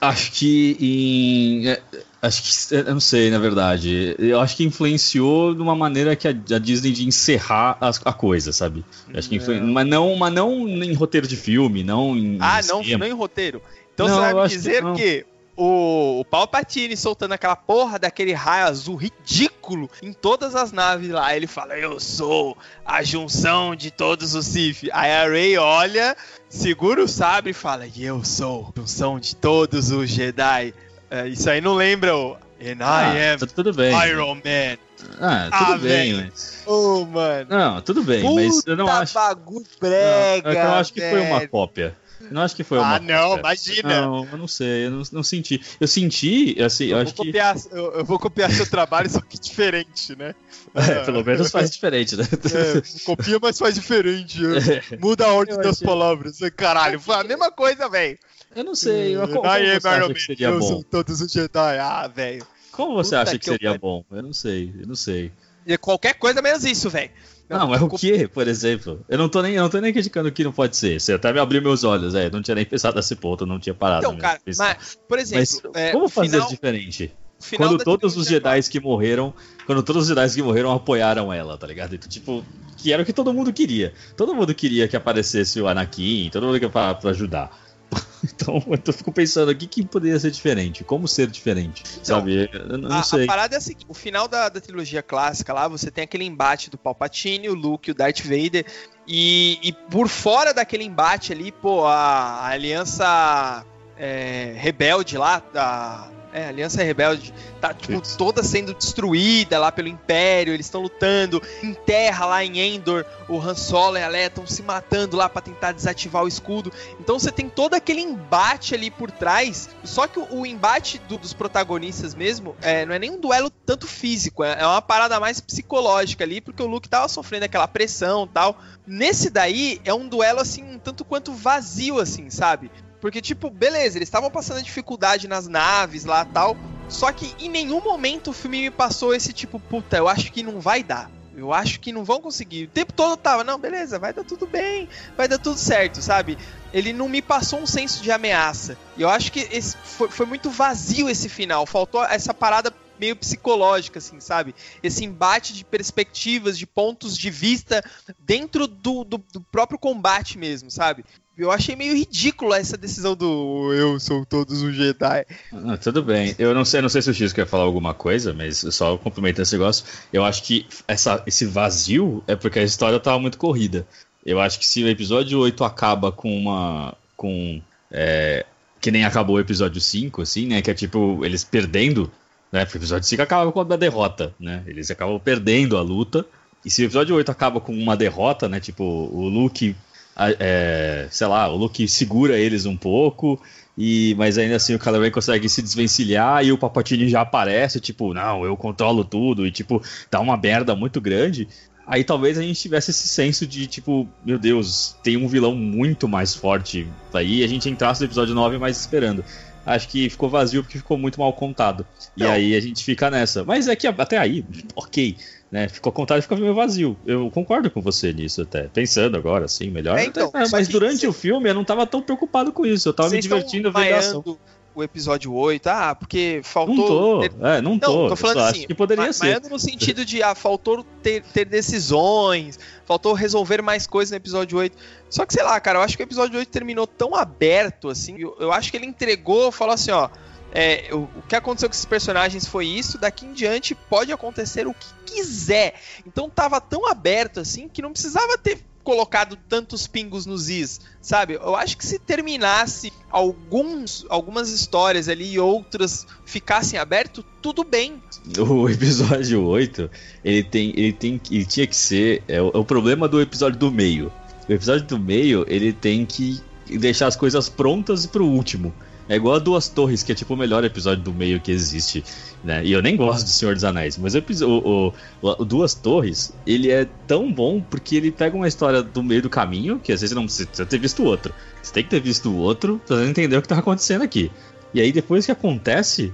Acho que em. É, acho que. Eu não sei, na verdade. Eu acho que influenciou de uma maneira que a, a Disney de encerrar a, a coisa, sabe? Acho que influ... mas, não, mas não em roteiro de filme, não em. Ah, não, não em roteiro. Então não, você vai me dizer que, que o, o Palpatine soltando aquela porra daquele raio azul ridículo em todas as naves lá. Ele fala: Eu sou a junção de todos os Sith. Aí a Rey olha, segura o sabre e fala: E eu sou a junção de todos os Jedi. É, isso aí não lembra o And ah, I am tudo bem. Iron Man. Ah, tudo ah, bem, mas. Oh, mano. Não, tudo bem, Puta mas eu não acho. bagulho brega. Não, eu acho que foi uma cópia. Não acho que foi uma. Ah, não, imagina. Não, eu não sei, eu não, não senti. Eu senti, assim, eu, eu acho copiar, que. Eu, eu, vou copiar seu trabalho, só que diferente, né? É, pelo menos faz diferente, né? É, copia, mas faz diferente. É. Muda a ordem das palavras. Caralho, foi a mesma coisa, velho. Eu não sei. Eu, como, como você acha que seria eu bom? Sou todos os Jedi. Ah, velho. Como você Puta acha que, que seria eu... bom? Eu não sei, eu não sei. E qualquer coisa menos isso, velho. Não, mas o que, por exemplo? Eu não tô nem, eu não tô nem criticando que não pode ser. Você até me abriu meus olhos, é. Não tinha nem pensado nesse ponto, não tinha parado. Então, cara, mas, por exemplo. Mas, é, como fazer final, diferente? Quando todos os Jedi que morreram. Quando todos os Jedi que morreram apoiaram ela, tá ligado? Então, tipo, que era o que todo mundo queria. Todo mundo queria que aparecesse o Anakin, todo mundo queria pra, pra ajudar. Então eu fico pensando aqui que poderia ser diferente, como ser diferente, então, sabe? Eu não a, sei. A parada é assim, o final da, da, trilogia clássica lá, você tem aquele embate do Palpatine, o Luke, o Darth Vader, e, e por fora daquele embate ali, pô, a, a aliança é, rebelde lá, da é, a Aliança Rebelde tá, tipo, toda sendo destruída lá pelo Império, eles estão lutando em terra lá em Endor, o Han Solo e a Leia estão se matando lá para tentar desativar o escudo. Então você tem todo aquele embate ali por trás, só que o, o embate do, dos protagonistas mesmo é, não é nem um duelo tanto físico, é, é uma parada mais psicológica ali, porque o Luke tava sofrendo aquela pressão tal. Nesse daí é um duelo assim, um tanto quanto vazio assim, sabe? Porque, tipo, beleza, eles estavam passando dificuldade nas naves lá tal. Só que em nenhum momento o filme me passou esse tipo, puta, eu acho que não vai dar. Eu acho que não vão conseguir. O tempo todo eu tava, não, beleza, vai dar tudo bem, vai dar tudo certo, sabe? Ele não me passou um senso de ameaça. E eu acho que esse, foi, foi muito vazio esse final. Faltou essa parada meio psicológica, assim, sabe? Esse embate de perspectivas, de pontos de vista dentro do, do, do próprio combate mesmo, sabe? Eu achei meio ridículo essa decisão do eu sou todos um Jedi. Ah, tudo bem. Eu não sei, não sei se o X quer falar alguma coisa, mas só complementando esse negócio. Eu acho que essa, esse vazio é porque a história tava muito corrida. Eu acho que se o episódio 8 acaba com uma. com. É, que nem acabou o episódio 5, assim, né? Que é tipo, eles perdendo, né? Porque o episódio 5 acaba com a derrota, né? Eles acabam perdendo a luta. E se o episódio 8 acaba com uma derrota, né? Tipo, o Luke é, sei lá, o Luke segura eles um pouco, e mas ainda assim o Kylo Ren consegue se desvencilhar e o Papatini já aparece, tipo, não, eu controlo tudo, e tipo, dá uma merda muito grande. Aí talvez a gente tivesse esse senso de, tipo, meu Deus, tem um vilão muito mais forte aí, e a gente entrasse no episódio 9 mais esperando. Acho que ficou vazio porque ficou muito mal contado. Não. E aí a gente fica nessa. Mas é que até aí, ok né? Ficou contado ficou meio vazio. Eu concordo com você nisso até. Pensando agora, assim, melhor. É, então, até, mas durante cê... o filme eu não tava tão preocupado com isso. Eu tava me divertindo vendo a ação o episódio 8, ah, porque faltou. Não tô, ter... é, não tô. Não, tô falando assim, acho que poderia mas, ser. Mas no sentido de, ah, faltou ter, ter, decisões, faltou resolver mais coisas no episódio 8. Só que, sei lá, cara, eu acho que o episódio 8 terminou tão aberto, assim, eu, eu acho que ele entregou, falou assim, ó, é, o, o, que aconteceu com esses personagens foi isso, daqui em diante pode acontecer o que quiser. Então tava tão aberto assim que não precisava ter colocado tantos pingos nos is, sabe? Eu acho que se terminasse alguns, algumas histórias ali e outras ficassem aberto, tudo bem. O episódio 8, ele tem, ele tem, ele tinha que ser é o, é o problema do episódio do meio. O episódio do meio, ele tem que deixar as coisas prontas pro último. É igual a Duas Torres, que é tipo o melhor episódio do meio que existe, né? E eu nem gosto do Senhor dos Anéis, mas o, o, o, Duas Torres, ele é tão bom porque ele pega uma história do meio do caminho, que às vezes não precisa ter visto o outro. Você tem que ter visto o outro pra entender o que tá acontecendo aqui. E aí depois que acontece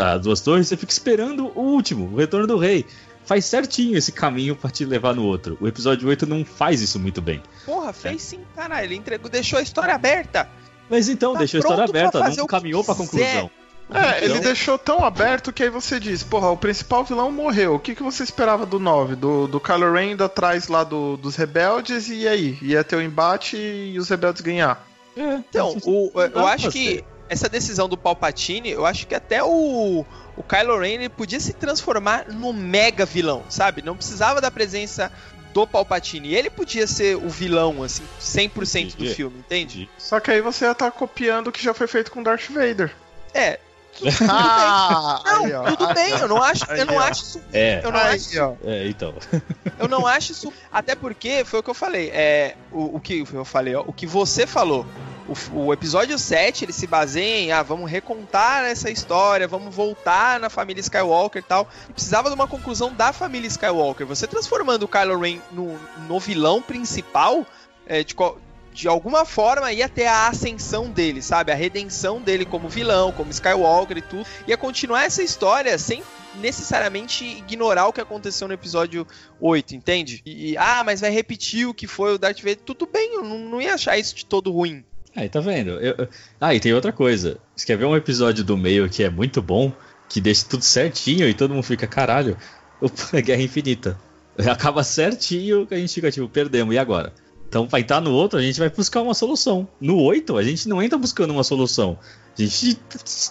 as Duas Torres, você fica esperando o último, o Retorno do Rei faz certinho esse caminho para te levar no outro. O episódio 8 não faz isso muito bem. Porra, fez é. sim, cara. Ele entregou, deixou a história aberta. Mas então, tá deixou a história aberta, não caminhou pra conclusão. É, ele deixou tão aberto que aí você diz, porra, o principal vilão morreu. O que, que você esperava do 9? Do, do Kylo Ren indo atrás lá do, dos rebeldes e aí? Ia ter o um embate e os rebeldes ganhar. É, então, o, eu acho que essa decisão do Palpatine, eu acho que até o, o Kylo Ren podia se transformar no mega vilão, sabe? Não precisava da presença do Palpatine. Ele podia ser o vilão, assim, 100% do filme, entende? Só que aí você ia estar tá copiando o que já foi feito com Darth Vader. É. Tudo não, aí, ó, tudo bem, eu não acho, aí, eu não acho isso. É, eu não aí, acho isso, é, então. Eu não acho isso. Até porque foi o que eu falei. É, o, o que eu falei, ó, o que você falou o, o, episódio 7 ele se baseia em, ah, vamos recontar essa história, vamos voltar na família Skywalker e tal. E precisava de uma conclusão da família Skywalker. Você transformando o Kylo Ren no, no vilão principal, é, de, de alguma forma ia ter a ascensão dele, sabe? A redenção dele como vilão, como Skywalker e tudo. Ia continuar essa história sem necessariamente ignorar o que aconteceu no episódio 8, entende? E, ah, mas vai repetir o que foi o Darth Vader. Tudo bem, eu não, não ia achar isso de todo ruim. Aí, tá vendo? Eu... Ah, e tem outra coisa. Você quer ver um episódio do meio que é muito bom, que deixa tudo certinho e todo mundo fica, caralho, a Guerra Infinita. Acaba certinho que a gente fica tipo, perdemos, e agora? Então vai estar no outro, a gente vai buscar uma solução. No 8, a gente não entra buscando uma solução. A gente,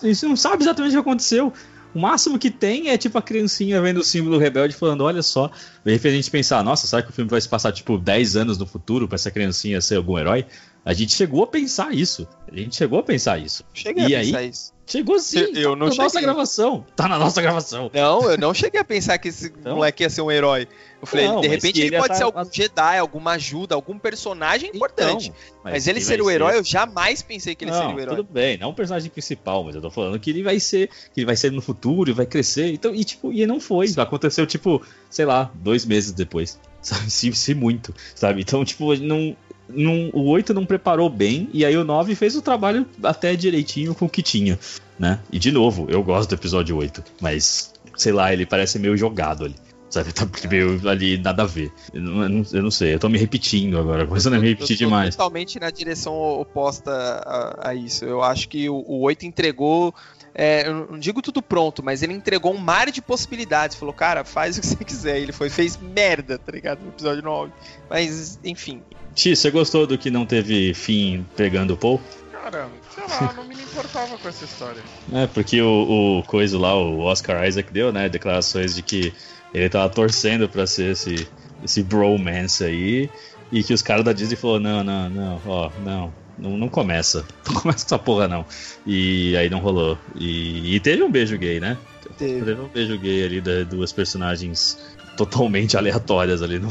a gente não sabe exatamente o que aconteceu. O máximo que tem é tipo a criancinha vendo o símbolo rebelde falando: olha só. De repente a gente pensar: nossa, será que o filme vai se passar tipo 10 anos no futuro para essa criancinha ser algum herói? A gente chegou a pensar isso. A gente chegou a pensar isso. Cheguei e a aí, pensar isso. Chegou sim. Eu, eu não na cheguei. nossa gravação. Tá na nossa gravação. Não, eu não cheguei a pensar que esse então, moleque ia ser um herói. Eu falei, não, de repente ele, ele pode tá... ser algum Jedi, alguma ajuda, algum personagem então, importante. Então, mas, mas ele ser o herói, ser... eu jamais pensei que ele não, seria o herói. Tudo bem, não é um personagem principal, mas eu tô falando que ele vai ser, que ele vai ser no futuro, vai crescer. Então, e tipo, e não foi. Aconteceu, tipo, sei lá, dois meses depois. Sabe? Se, se muito, sabe? Então, tipo, não não, o 8 não preparou bem, e aí o 9 fez o trabalho até direitinho com o que tinha, né? E de novo, eu gosto do episódio 8, mas sei lá, ele parece meio jogado ali. Sabe, tá meio ali nada a ver. Eu não, eu não, sei, eu tô me repetindo agora, começando a me repetir demais. totalmente na direção oposta a, a isso. Eu acho que o, o 8 entregou. É, eu não digo tudo pronto, mas ele entregou um mar de possibilidades. Falou, cara, faz o que você quiser. Ele foi, fez merda, tá ligado? No episódio 9. Mas, enfim. X, você gostou do que não teve fim pegando o Paul? Cara, sei lá, não me importava com essa história. É, porque o, o coisa lá, o Oscar Isaac deu, né, declarações de que ele tava torcendo pra ser esse, esse bromance aí, e que os caras da Disney falaram, não, não, não, ó, não, não, não começa, não começa com essa porra não. E aí não rolou. E, e teve um beijo gay, né? Teve. Teve um beijo gay ali das duas personagens totalmente aleatórias ali no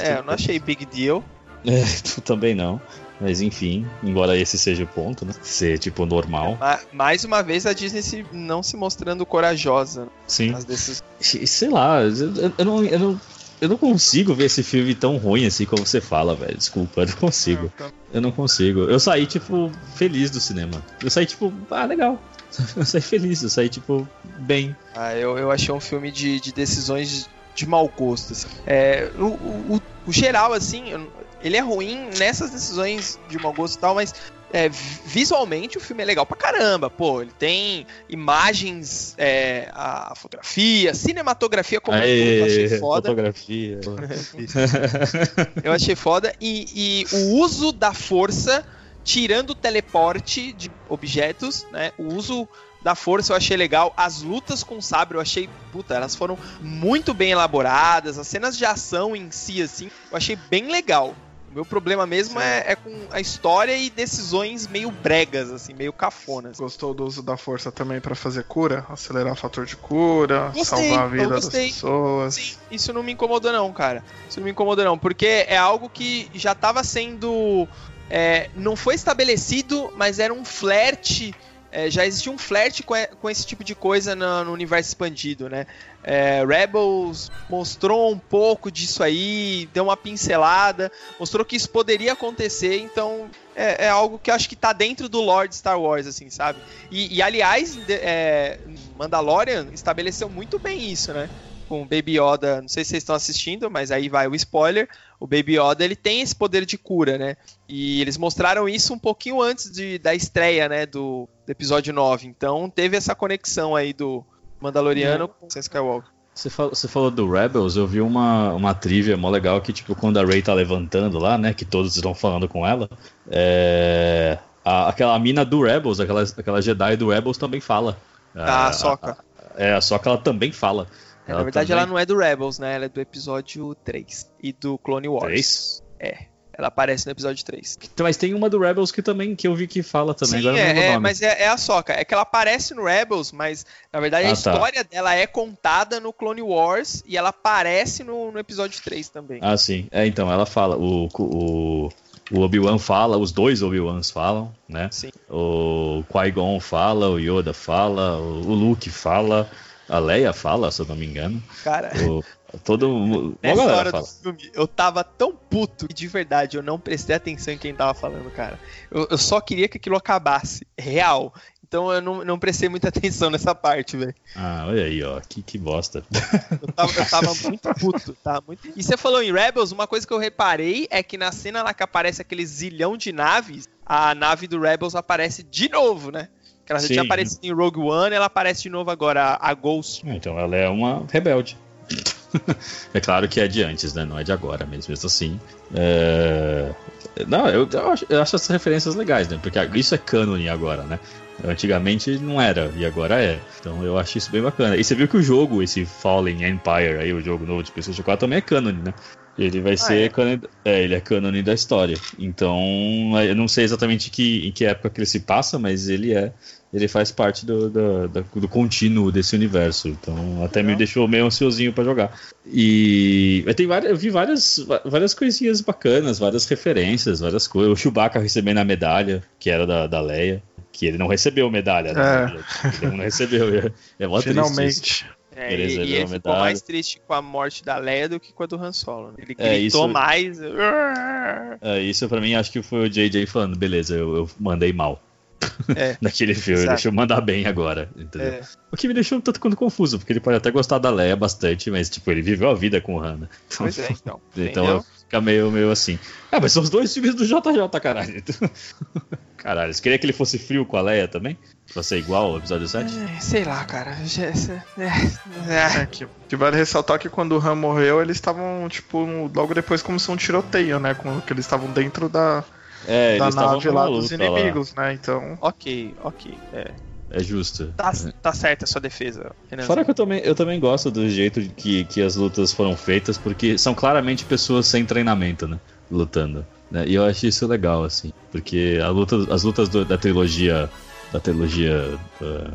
é, eu não achei big deal. É, tu também não. Mas enfim, embora esse seja o ponto, né? Ser tipo normal. Ma- Mais uma vez a Disney se- não se mostrando corajosa Sim. E- Sei lá, eu, eu não, eu, não, eu não consigo ver esse filme tão ruim assim como você fala, velho. Desculpa, eu não consigo. Eu- Eu não consigo. Eu saí, tipo, feliz do cinema. Eu saí, tipo, ah, legal. Eu saí feliz, eu saí, tipo, bem. Ah, eu, eu achei um filme de, de decisões de mau gosto. assim. É, o, o- o- geral, assim, ele é ruim nessas decisões de mau gosto e tal, mas é, vi- visualmente o filme é legal pra caramba. Pô, ele tem imagens, é, a fotografia, cinematografia como todo, eu achei foda. fotografia. Eu achei foda. E, e o uso da força, tirando o teleporte de objetos, né? O uso da força eu achei legal. As lutas com o sabre eu achei, puta, elas foram muito bem elaboradas. As cenas de ação em si, assim, eu achei bem legal. Meu problema mesmo é, é com a história e decisões meio bregas, assim, meio cafonas. Gostou do uso da força também pra fazer cura? Acelerar o fator de cura, Gostei, salvar a vida das pessoas. Sim, isso não me incomodou não, cara. Isso não me incomodou não, porque é algo que já tava sendo... é, não foi estabelecido, mas era um flerte... é, já existia um flerte com, e- com esse tipo de coisa no, no universo expandido, né? É, Rebels mostrou um pouco disso aí, deu uma pincelada, mostrou que isso poderia acontecer, então é, é algo que acho que tá dentro do lore de Star Wars, assim, sabe? E, e, aliás, é, Mandalorian estabeleceu muito bem isso, né? Com o Baby Yoda, não sei se vocês estão assistindo, mas aí vai o spoiler. O Baby Yoda ele tem esse poder de cura, né? E eles mostraram isso um pouquinho antes de, da estreia, né? Do, do episódio 9. Então teve essa conexão aí do Mandaloriano com Skywalker. Você falou, você falou do Rebels, eu vi uma, uma trivia mó legal que, tipo, quando a Rey tá levantando lá, né, que todos estão falando com ela, é, a- aquela mina do Rebels, aquela, aquela Jedi do Rebels também fala. Ah, a Soca. É, a Soca ela também fala. É, na verdade, ela não é do Rebels, né? Ela é do episódio 3 e do Clone Wars. Três? É. Ela aparece no episódio 3. Mas tem uma do Rebels que também que eu vi que fala também. Sim, é, é, mas é, é a Soca. É que ela aparece no Rebels, mas na verdade a Ah, tá. história dela é contada no Clone Wars e ela aparece no, no episódio 3 também. Ah, sim. É, então, ela fala. O, o, o Obi-Wan fala, os dois Obi-Wans falam, né? Sim. O Qui-Gon fala, o Yoda fala, o, o Luke fala, a Leia fala, se eu não me engano. Cara, O, todo mundo. Nessa galera hora fala. do filme, eu tava tão puto que de verdade eu não prestei atenção em quem tava falando, cara. Eu, eu só queria que aquilo acabasse. Real. Então eu não, não prestei muita atenção nessa parte, velho. Ah, olha aí, ó. Que, que bosta. Eu tava, eu tava muito puto, tá? Muito... E você falou em Rebels, uma coisa que eu reparei é que na cena lá que aparece aquele zilhão de naves, a nave do Rebels aparece de novo, né? Que ela já Sim. tinha aparecido em Rogue One, ela aparece de novo agora, a a Ghost. Ah, Então ela é uma rebelde. é claro que é de antes, né? Não é de agora mesmo, mesmo assim. É... Não, eu, eu acho, eu acho essas referências legais, né? Porque isso é cânone agora, né? Antigamente não era, e agora é. Então eu acho isso bem bacana. E você viu que o jogo, esse Fallen Empire aí, o jogo novo de PlayStation 4, também é cânone, né? Ele vai ser é? cânone, é, ele é cânone da história. Então, eu não sei exatamente que, em que época que ele se passa, mas ele é ele faz parte do, do, do, do contínuo desse universo. Então até me Legal. deixou meio ansiosinho pra jogar. E eu, tenho várias, eu vi várias, várias coisinhas bacanas, várias referências, várias coisas. O Chewbacca recebendo a medalha, que era da, da Leia. Que ele não recebeu medalha, né? Ele não recebeu. É, é mó. Finalmente. É, Ele e, e ele ficou medalha. mais triste com a morte da Leia do que com a do Han Solo. né? Ele É, gritou isso- mais. É, isso pra mim acho que foi o JJ falando, beleza, eu, eu mandei mal. É. Naquele filme, Exato. deixa eu mandar bem agora, entendeu? É. O que me deixou um tanto quanto confuso, porque ele pode até gostar da Leia bastante, mas tipo, ele viveu a vida com o Han. né? Então, Pois é, então. então entendeu? fica meio, meio assim. Ah, mas são os dois filmes do JJ, caralho. Caralho, você queria que ele fosse frio com a Leia também? Pra ser igual ao episódio 7? É, sei lá, cara. É, é, É, que, que vale ressaltar que quando o Han morreu, eles estavam, tipo, logo depois começou um tiroteio, né? Com, que eles estavam dentro da, É, da nave lá dos luta lá. inimigos, né? Então. ok, ok. É. É justo. Tá, tá certa a sua defesa, Renan. Fora que eu também, eu também gosto do jeito que, que as lutas foram feitas, porque são claramente pessoas sem treinamento, né? Lutando. né? E eu acho isso legal, assim. Porque a luta, as lutas do- da trilogia. Da trilogia. uh,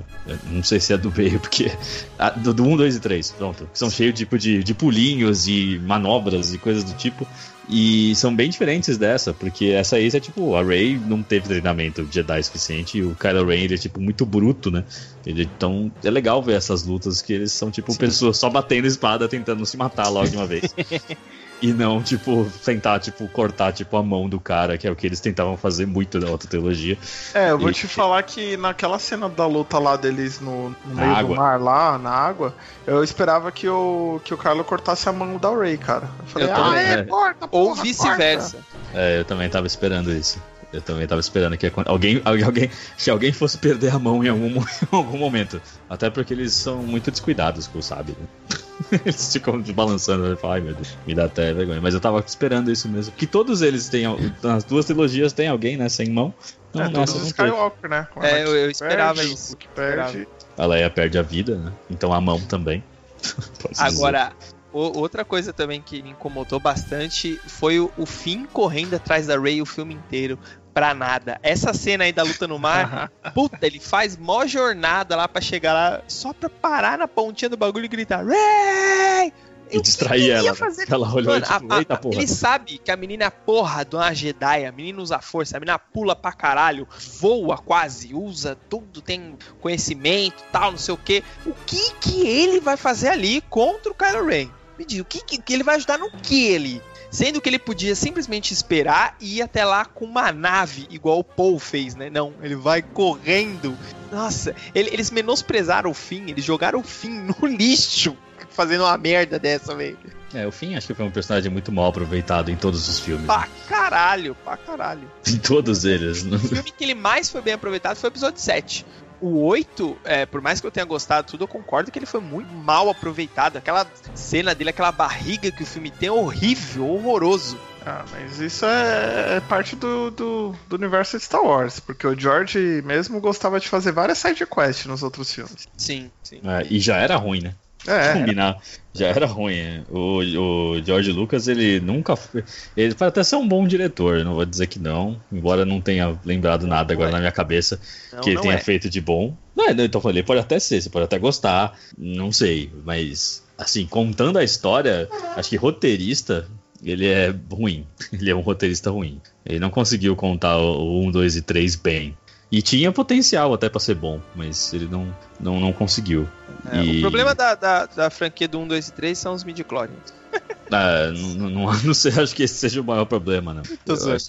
não sei se é do meio, porque. a- do, do 1, 2 e 3, pronto. Que são cheios tipo, de, de pulinhos e manobras e coisas do tipo. E são bem diferentes dessa, porque essa aí é tipo, a Rey não teve treinamento Jedi suficiente e o Kylo Ren ele é tipo muito bruto, né? Ele- então é legal ver essas lutas que eles são tipo Sim. pessoas só batendo espada tentando se matar logo de uma vez. e não, tipo, tentar, tipo, cortar tipo, a mão do cara, que é o que eles tentavam fazer muito na outra trilogia. É, eu vou E- te falar que naquela cena da luta lá deles no, no meio água. do mar, lá na água, eu esperava que o, que o Carlo cortasse a mão da Ray, cara. Eu falei, Eu ah, também, é, né? corta, Ou porra, vice-versa. É, eu também tava esperando isso. Eu também tava esperando que alguém, alguém, que alguém fosse perder a mão em algum, em algum momento. Até porque eles são muito descuidados com o Sabe, né? Eles ficam balançando e falam, ai meu Deus, me dá até vergonha. Mas eu tava esperando isso mesmo. Que todos eles tenham, nas duas trilogias tem alguém, né, sem mão. Não, É, todos os. Skywalker, né? O É, Anakin eu- eu esperava perde, isso. Que perde. A Leia perde a vida, né? Então a mão também. Agora, o- outra coisa também que me incomodou bastante foi o, o Finn correndo atrás da Rey o filme inteiro. Pra nada. Essa cena aí da luta no mar, puta, ele faz mó jornada lá pra chegar lá, só pra parar na pontinha do bagulho e gritar: Rey! E distrair ela. fazer- Ela olhou Mano, e tipo, a- a- eita porra. Ele sabe que a menina é porra de uma Jedi, a menina usa força, a menina pula pra caralho, voa quase, usa tudo, tem conhecimento tal, não sei o que. O que que ele vai fazer ali contra o Kylo Ren? Me diz, o que, que, que ele vai ajudar no que ele? Sendo que ele podia simplesmente esperar e ir até lá com uma nave, igual o Paul fez, né? Não, ele vai correndo. Nossa, ele- eles menosprezaram o fim, eles jogaram o fim no lixo, fazendo uma merda dessa, velho. É, o Finn acho que foi um personagem muito mal aproveitado em todos os filmes. Pra caralho, pra caralho. Em todos eles. né? O filme que ele mais foi bem aproveitado foi o episódio 7. O 8, é, por mais que eu tenha gostado tudo, eu concordo que ele foi muito mal aproveitado. Aquela cena dele, aquela barriga que o filme tem é horrível, horroroso. Ah, mas isso é, é parte do, do, do universo de Star Wars, porque o George mesmo gostava de fazer várias sidequests nos outros filmes. Sim, sim. É, e já era ruim, né? É, Combinar. Já era ruim. é. O, o George Lucas, ele nunca foi. Ele pode até ser um bom diretor, não vou dizer que não. Embora não tenha lembrado nada agora Ué. na minha cabeça Não, que ele tenha é. feito de bom. Não, é, então eu falei, pode até ser, você pode até gostar, não sei. Mas, assim, contando a história, acho que roteirista. Ele é ruim. Ele é um roteirista ruim. Ele não conseguiu contar o 1, 2 e 3 bem. E tinha potencial até pra ser bom, mas ele não, não, não conseguiu. É, E- O problema da, da, da franquia do 1, 2 e 3 são os midi-chlorians. Ah, não, não, não sei, acho que esse seja o maior problema, não. Tô zoando.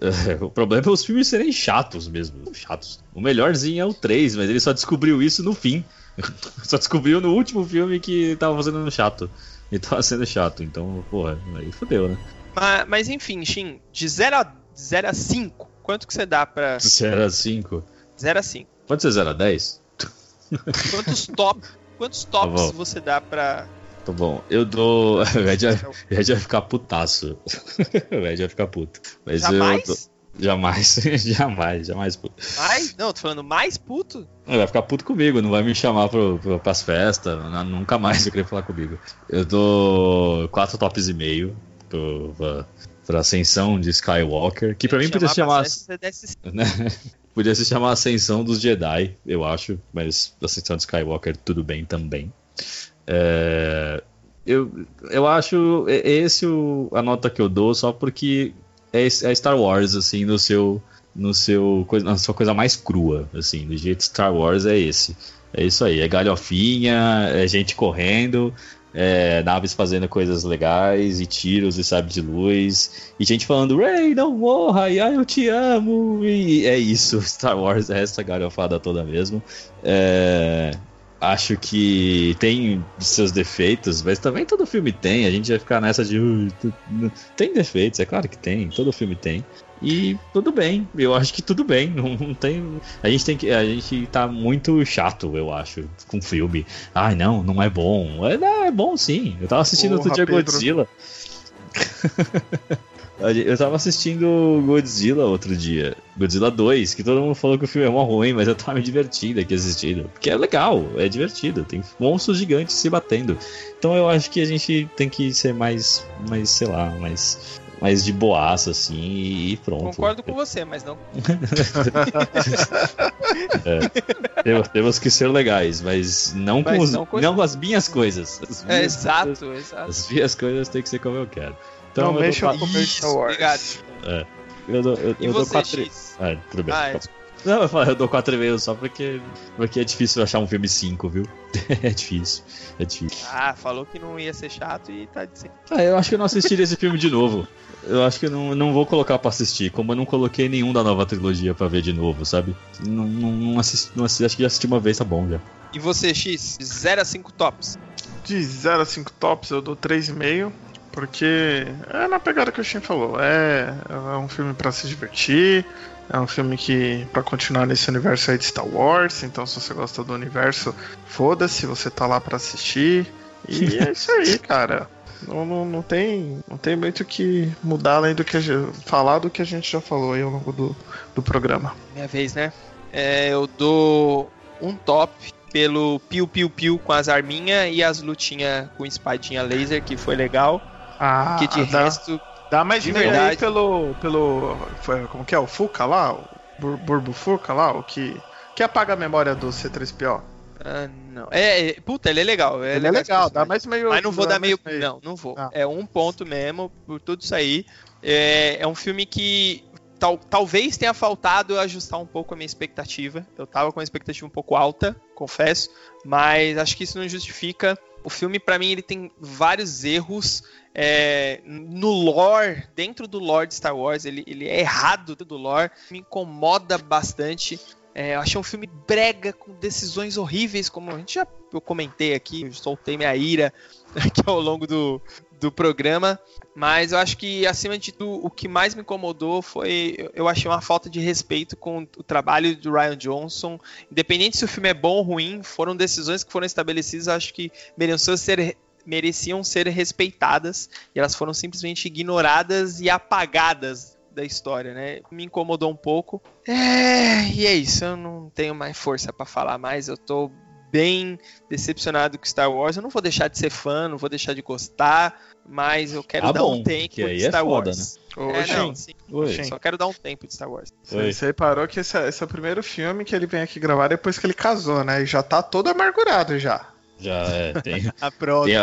é, o problema é os filmes serem chatos mesmo. Chatos. O melhorzinho é o 3, mas ele só descobriu isso no fim. só descobriu no último filme que tava fazendo chato. E tava sendo chato, então, porra, aí fodeu, né? Mas, mas enfim, Shin, de 0 a, 0 a 5, quanto que você dá pra. 0 a 5. 0 a 5. Pode ser 0 a 10? Quantos top. Quantos tops bom. você dá pra. Tá bom, eu dou. O Ed vai, o Ed vai ficar putaço. o Ed vai ficar puto. Mas eu. Jamais? dou- Jamais, jamais, jamais puto. Mais? Não, tô falando mais puto? Ele vai ficar puto comigo, não vai me chamar pro, pro, pras festas, na- nunca mais vai querer falar comigo. Eu dou quatro tops e meio pro, pra, pra ascensão de Skywalker, que pra mim podia se chamar, né? podia se chamar Ascensão dos Jedi, eu acho, mas Ascensão de Skywalker tudo bem também. É, eu, eu acho esse o, a nota que eu dou só porque é, é Star Wars, assim, no seu, no seu, na sua coisa mais crua, assim, do jeito Star Wars é esse. É isso aí, é galhofinha, é gente correndo, é, naves fazendo coisas legais, e tiros e sabe de luz, e gente falando, Ray, não morra, e ai, eu te amo, e é isso, Star Wars é essa galhofada toda mesmo. É, acho que tem seus defeitos, mas também todo filme tem, a gente vai ficar nessa de. tem defeitos, é claro que tem, todo filme tem. E tudo bem, eu acho que tudo bem. Não, não, tem. A gente tem que. A gente tá muito chato, eu acho, com filme. Ai, não, não é bom. É, é bom sim. Eu tava assistindo Porra, outro dia Pedro. Godzilla. eu tava assistindo Godzilla outro dia. Godzilla 2, que todo mundo falou que o filme é mó ruim, mas eu tava me divertindo aqui assistindo. Porque é legal, é divertido. Tem monstros gigantes se batendo. Então eu acho que a gente tem que ser mais, mais sei lá, mais mais de boaça, assim, e pronto. Concordo com você, mas não. é, temos, temos, que ser legais, mas não, mas com, os, não, com... não com as minhas coisas. As minhas é, exato, coisas, exato. As minhas coisas tem que ser como eu quero. Então, não mexa com o Star Wars. Obrigado. É. Eu dou, eu, eu dou quatro. Ah, tudo bem. Ah, é. Não, eu, falo, eu dou 4,5 só porque, porque é difícil achar um filme 5, viu? é difícil. É difícil. Ah, falou que não ia ser chato e tá dizendo. Ah, eu acho que eu não assistiria esse filme de novo. Eu acho que não, não vou colocar pra assistir, como eu não coloquei nenhum da nova trilogia pra ver de novo, sabe? Não, não, não, assisti, não assisti, acho que já assisti uma vez, tá bom já. E você, X? De 0 a 5 tops? De 0 a 5 tops eu dou 3,5. Porque é na pegada que o Shin falou. É, é um filme para se divertir. É um filme que, para continuar nesse universo aí de Star Wars, então se você gosta do universo, foda-se, você tá lá para assistir. E é isso aí, cara. Não, não, não, tem, não tem muito o que mudar além do que gente, falar do que a gente já falou aí ao longo do, do programa. Minha vez, né? É, eu dou um top pelo Piu Piu Piu com as arminhas e as lutinhas com espadinha laser, que foi legal. Ah, que de dá, resto. Dá mais de verdade pelo. pelo. Como que é? O Fuca lá? O Bur Burbo Fuca lá? O que. Que apaga a memória do C3PO. Ah, não. É, é, puta, ele é legal. É ele é legal, é legal dá mais meio. Mas não vou dar meio, meio. Não, não vou. Ah. É um ponto mesmo, por tudo isso aí. É, é um filme que tal, talvez tenha faltado eu ajustar um pouco a minha expectativa. Eu tava com a expectativa um pouco alta, confesso, mas acho que isso não justifica. O filme, para mim, ele tem vários erros é, no lore, dentro do lore de Star Wars, ele, ele é errado do lore, me incomoda bastante. É, eu achei um filme brega, com decisões horríveis, como a gente já eu comentei aqui, eu soltei minha ira aqui ao longo do, do programa. Mas eu acho que, acima de tudo, o que mais me incomodou foi. Eu achei uma falta de respeito com o trabalho do Ryan Johnson. Independente se o filme é bom ou ruim, foram decisões que foram estabelecidas, acho que mereciam ser mereciam ser respeitadas e elas foram simplesmente ignoradas e apagadas da história, né? Me incomodou um pouco. É, e é isso, eu não tenho mais força para falar mais, eu tô bem decepcionado com Star Wars. Eu não vou deixar de ser fã, não vou deixar de gostar, mas eu quero ah, dar bom, um tempo de é Star é foda, Wars. Né? É, não, sim. Oi. Só quero dar um tempo de Star Wars. Você reparou que esse é, esse é, o primeiro filme que ele vem aqui gravar depois que ele casou, né? E já tá todo amargurado já. Já é, tem. ah, pronto. Tem,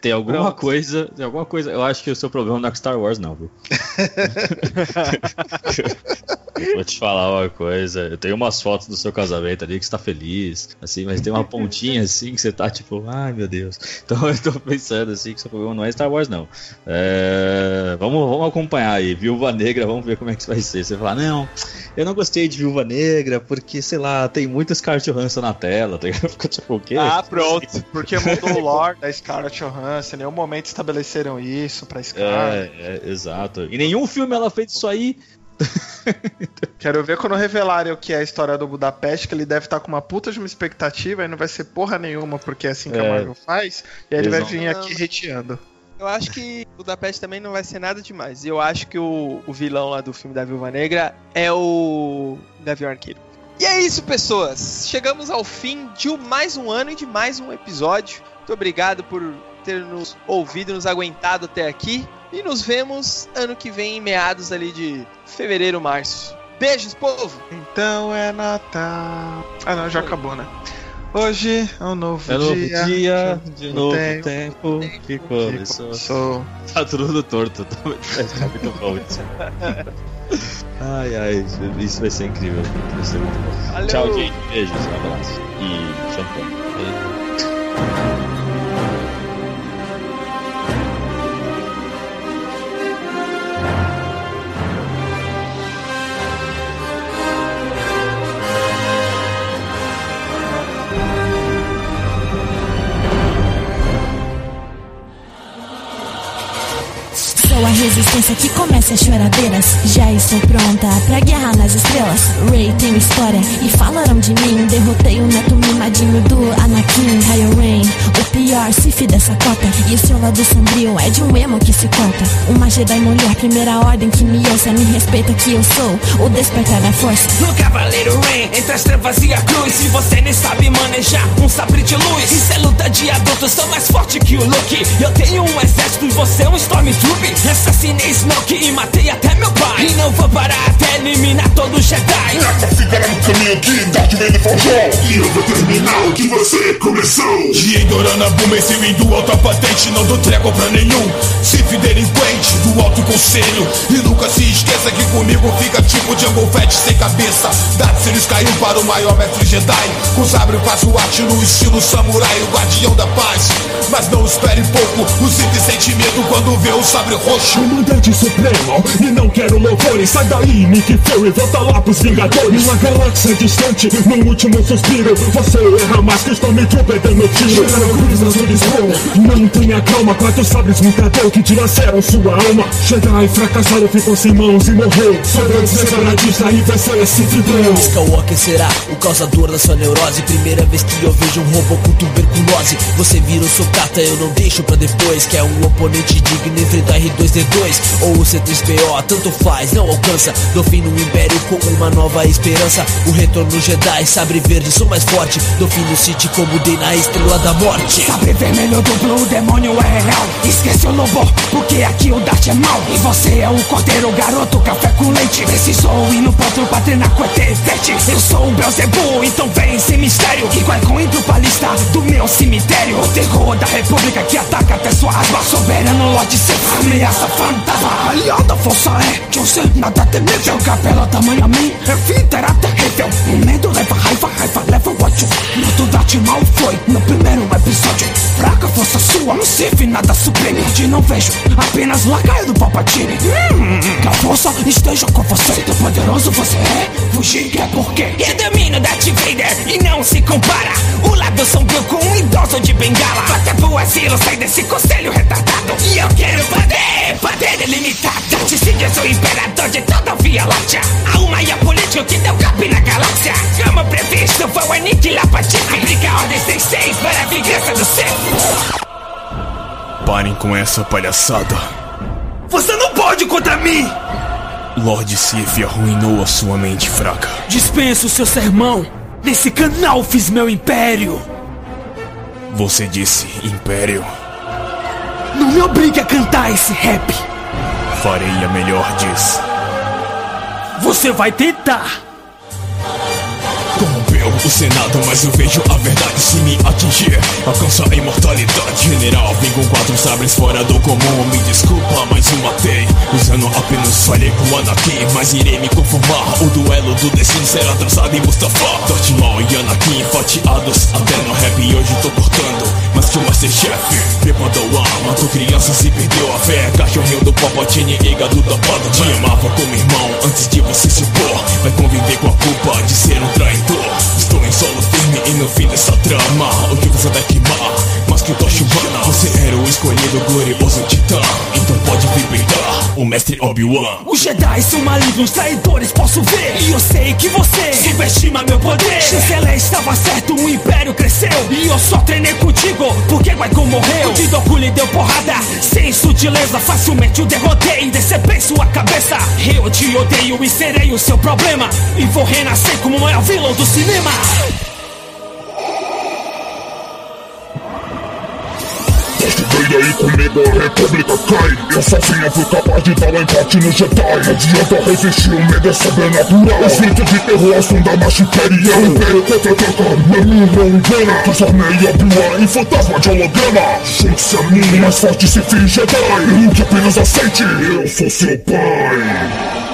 tem alguma Pronto. coisa. Tem alguma coisa. Eu acho que o seu problema não é com Star Wars, não, viu? Vou te falar uma coisa. Eu tenho umas fotos do seu casamento ali que você tá feliz, assim, mas tem uma pontinha assim que você tá tipo, ai meu Deus. Então eu tô pensando assim que seu problema não é Star Wars, não. É... Vamos, vamos acompanhar aí. Viúva Negra, vamos ver como é que vai ser. Você falar, não, eu não gostei de Viúva Negra porque, sei lá, tem muito Scarlett Johansson na tela. Tá? Fica tipo, o quê? Ah, pronto. Porque mudou o lore da Scarlett Johansson. Em nenhum momento estabeleceram isso pra Scarlett. É, é, exato. Em nenhum filme ela fez isso aí. Quero ver quando revelarem o que é a história do Budapeste, que ele deve estar com uma puta de uma expectativa e não vai ser porra nenhuma, porque é assim que é. a Marvel faz, e aí ele vai vir aqui reteando. Eu acho que Budapeste também não vai ser nada demais. E eu acho que o, o vilão lá do filme da Viúva Negra é o Gavião Arqueiro. E é isso, pessoas. Chegamos ao fim de mais um ano e de mais um episódio. Muito obrigado por ter nos ouvido, nos aguentado até aqui. E nos vemos ano que vem, em meados ali de fevereiro, março. Beijos, povo! Então é Natal. Ah, não, já acabou, né? Hoje é um novo é dia. Novo dia de novo tempo, tempo, tempo que começou. começou. Tá tudo torto. Tá muito bom isso. Ai, ai, isso vai ser incrível. Vai ser muito bom. Tchau, gente. Beijos, um abraço. E champanhe. Music as choradeiras. Já estou pronta pra guerra nas estrelas. Ray tem história e falaram de mim. Derrotei o neto mimadinho do Anakin. Kylo Ren, o pior Sif dessa cota. E o seu lado sombrio é de um emo que se corta. Uma Jedi mulher, primeira ordem que me ouça. Me respeita que eu sou o despertar da força. No Cavaleiro Ren, entre as trevas e a cruz. Se você nem sabe manejar um sabre de luz. Isso é luta de adultos, sou mais forte que o Luke. Eu tenho um exército e você é um Stormtrooper. Assassinei Smoke e matei até meu pai. E não vou parar até eliminar todo Jedi. Nada ficará no caminho que Darth Vader forjou? E eu vou terminar o que você começou. De Endorana Boomer, do alta patente. Não dou trégua pra nenhum. Sif delinquente do alto conselho. E nunca se esqueça que comigo fica tipo Jungle Fett sem cabeça. Darth Sidious caiu para o maior mestre Jedi. Com sabre faço arte no estilo samurai O guardião da paz. Mas não espere pouco O Sith sente medo quando vê o sabre roxo. Comandante Supremo, e não quero louvores. Sai daí, Nick Fury, volta lá pros Vingadores. Uma galáxia distante, no último suspiro. Você erra mais que Stormtrooper dando tiro. Cruz nas Uniscom Não tenha calma, quatro sabres mutador que dilaceram sua alma. Jedi fracassado, ficou sem mãos e morreu. Sobrando separatista e venceu esse fidel Skywalker será o causador da sua neurose. Primeira vez que eu vejo um robô com tuberculose. Você vira o socata, eu não deixo pra depois Que é um oponente digno enfrentar R2 2D2 ou o C3PO, tanto faz, não alcança. Do fim no Império com uma nova esperança. O retorno Jedi, sabre verde, sou mais forte. Do fim no City, como dei na Estrela da Morte. Sabre vermelho duplo, o demônio é real. Esquece o lobo, porque aqui o Dart é mal. E você é o cordeiro, garoto, café com leite. Precisou ir no ponto pra treinar com ET Eu sou o Belzebu, então vem sem mistério. E vai com entra pra lista do meu cemitério. O terror da república que ataca até sua asma. Soberano Lorde Sith, ameaça fantasma Aliada força é que eu sei nada temível Capela tamanho a mim. É vida era terrível O medo leva raiva, raiva leva ódio. Luto da mal foi no primeiro episódio. Fraca força sua, não serve nada supreme De não vejo apenas lacaio do Palpatine. Hum, Que a força esteja com você. Tão poderoso você é, fugir é porque. Eu domino Darth Vader e não se compara. O lado sombrio com um idoso de bengala. Até pro asilo, sai desse conselho retardado. E eu quero poder poder ilimitado Dissídia, sou imperador de toda a Via Láctea. Há um maior político que deu cap na galáxia. Como previsto, vou aniquilar Patife Aplica a ordem 66 para a vingança do Sith Parem com essa palhaçada. Você não pode contra mim! Lord Sif arruinou a sua mente fraca. Dispenso seu sermão. Nesse canal fiz meu império. Você disse império. Não me obrigue a cantar esse rap. Farei a melhor disso. Você vai tentar o Senado, mas eu vejo a verdade se me atingir. Alcança a imortalidade. General, vem com quatro sabres fora do comum. Me desculpa, mas eu matei. Usando apenas falhei com Anakin, mas irei me conformar. O duelo do destino será traçado em Mustafa. Darth Maul e Anakin fatiados até no rap. Hoje tô cortando, mas que o Masterchef. Padawan, matou crianças e perdeu a fé. Cachorrinho do Palpatine e gado da. Te amava como irmão antes de você se pôr. Vai conviver com a culpa de ser um traidor. Estou em solo firme e no fim dessa trama O que você vai queimar? Que Você era o escolhido glorioso titã Então pode vir brincar o mestre Obi-Wan. Os Jedi são malignos, traidores, posso ver. E eu sei que você subestima meu poder. Chanceler estava certo, o império cresceu. E eu só treinei contigo, porque Qui-Gon morreu. O Didoku lhe deu porrada, sem sutileza Facilmente o derrotei, decepei sua cabeça. Eu te odeio e serei o seu problema. E vou renascer como o maior vilão do cinema E aí comigo a república cai. Eu sozinho fui capaz de dar um empate no Jedi. Não adianta resistir o medo é sobrenatural. Espírito de terror afunda a marcha imperial Império contra-ataca, meu não engana Transformei Obi-Wan em fantasma de holograma. Junte-se a mim, mais forte se finge Jedi E que apenas aceite, eu sou seu pai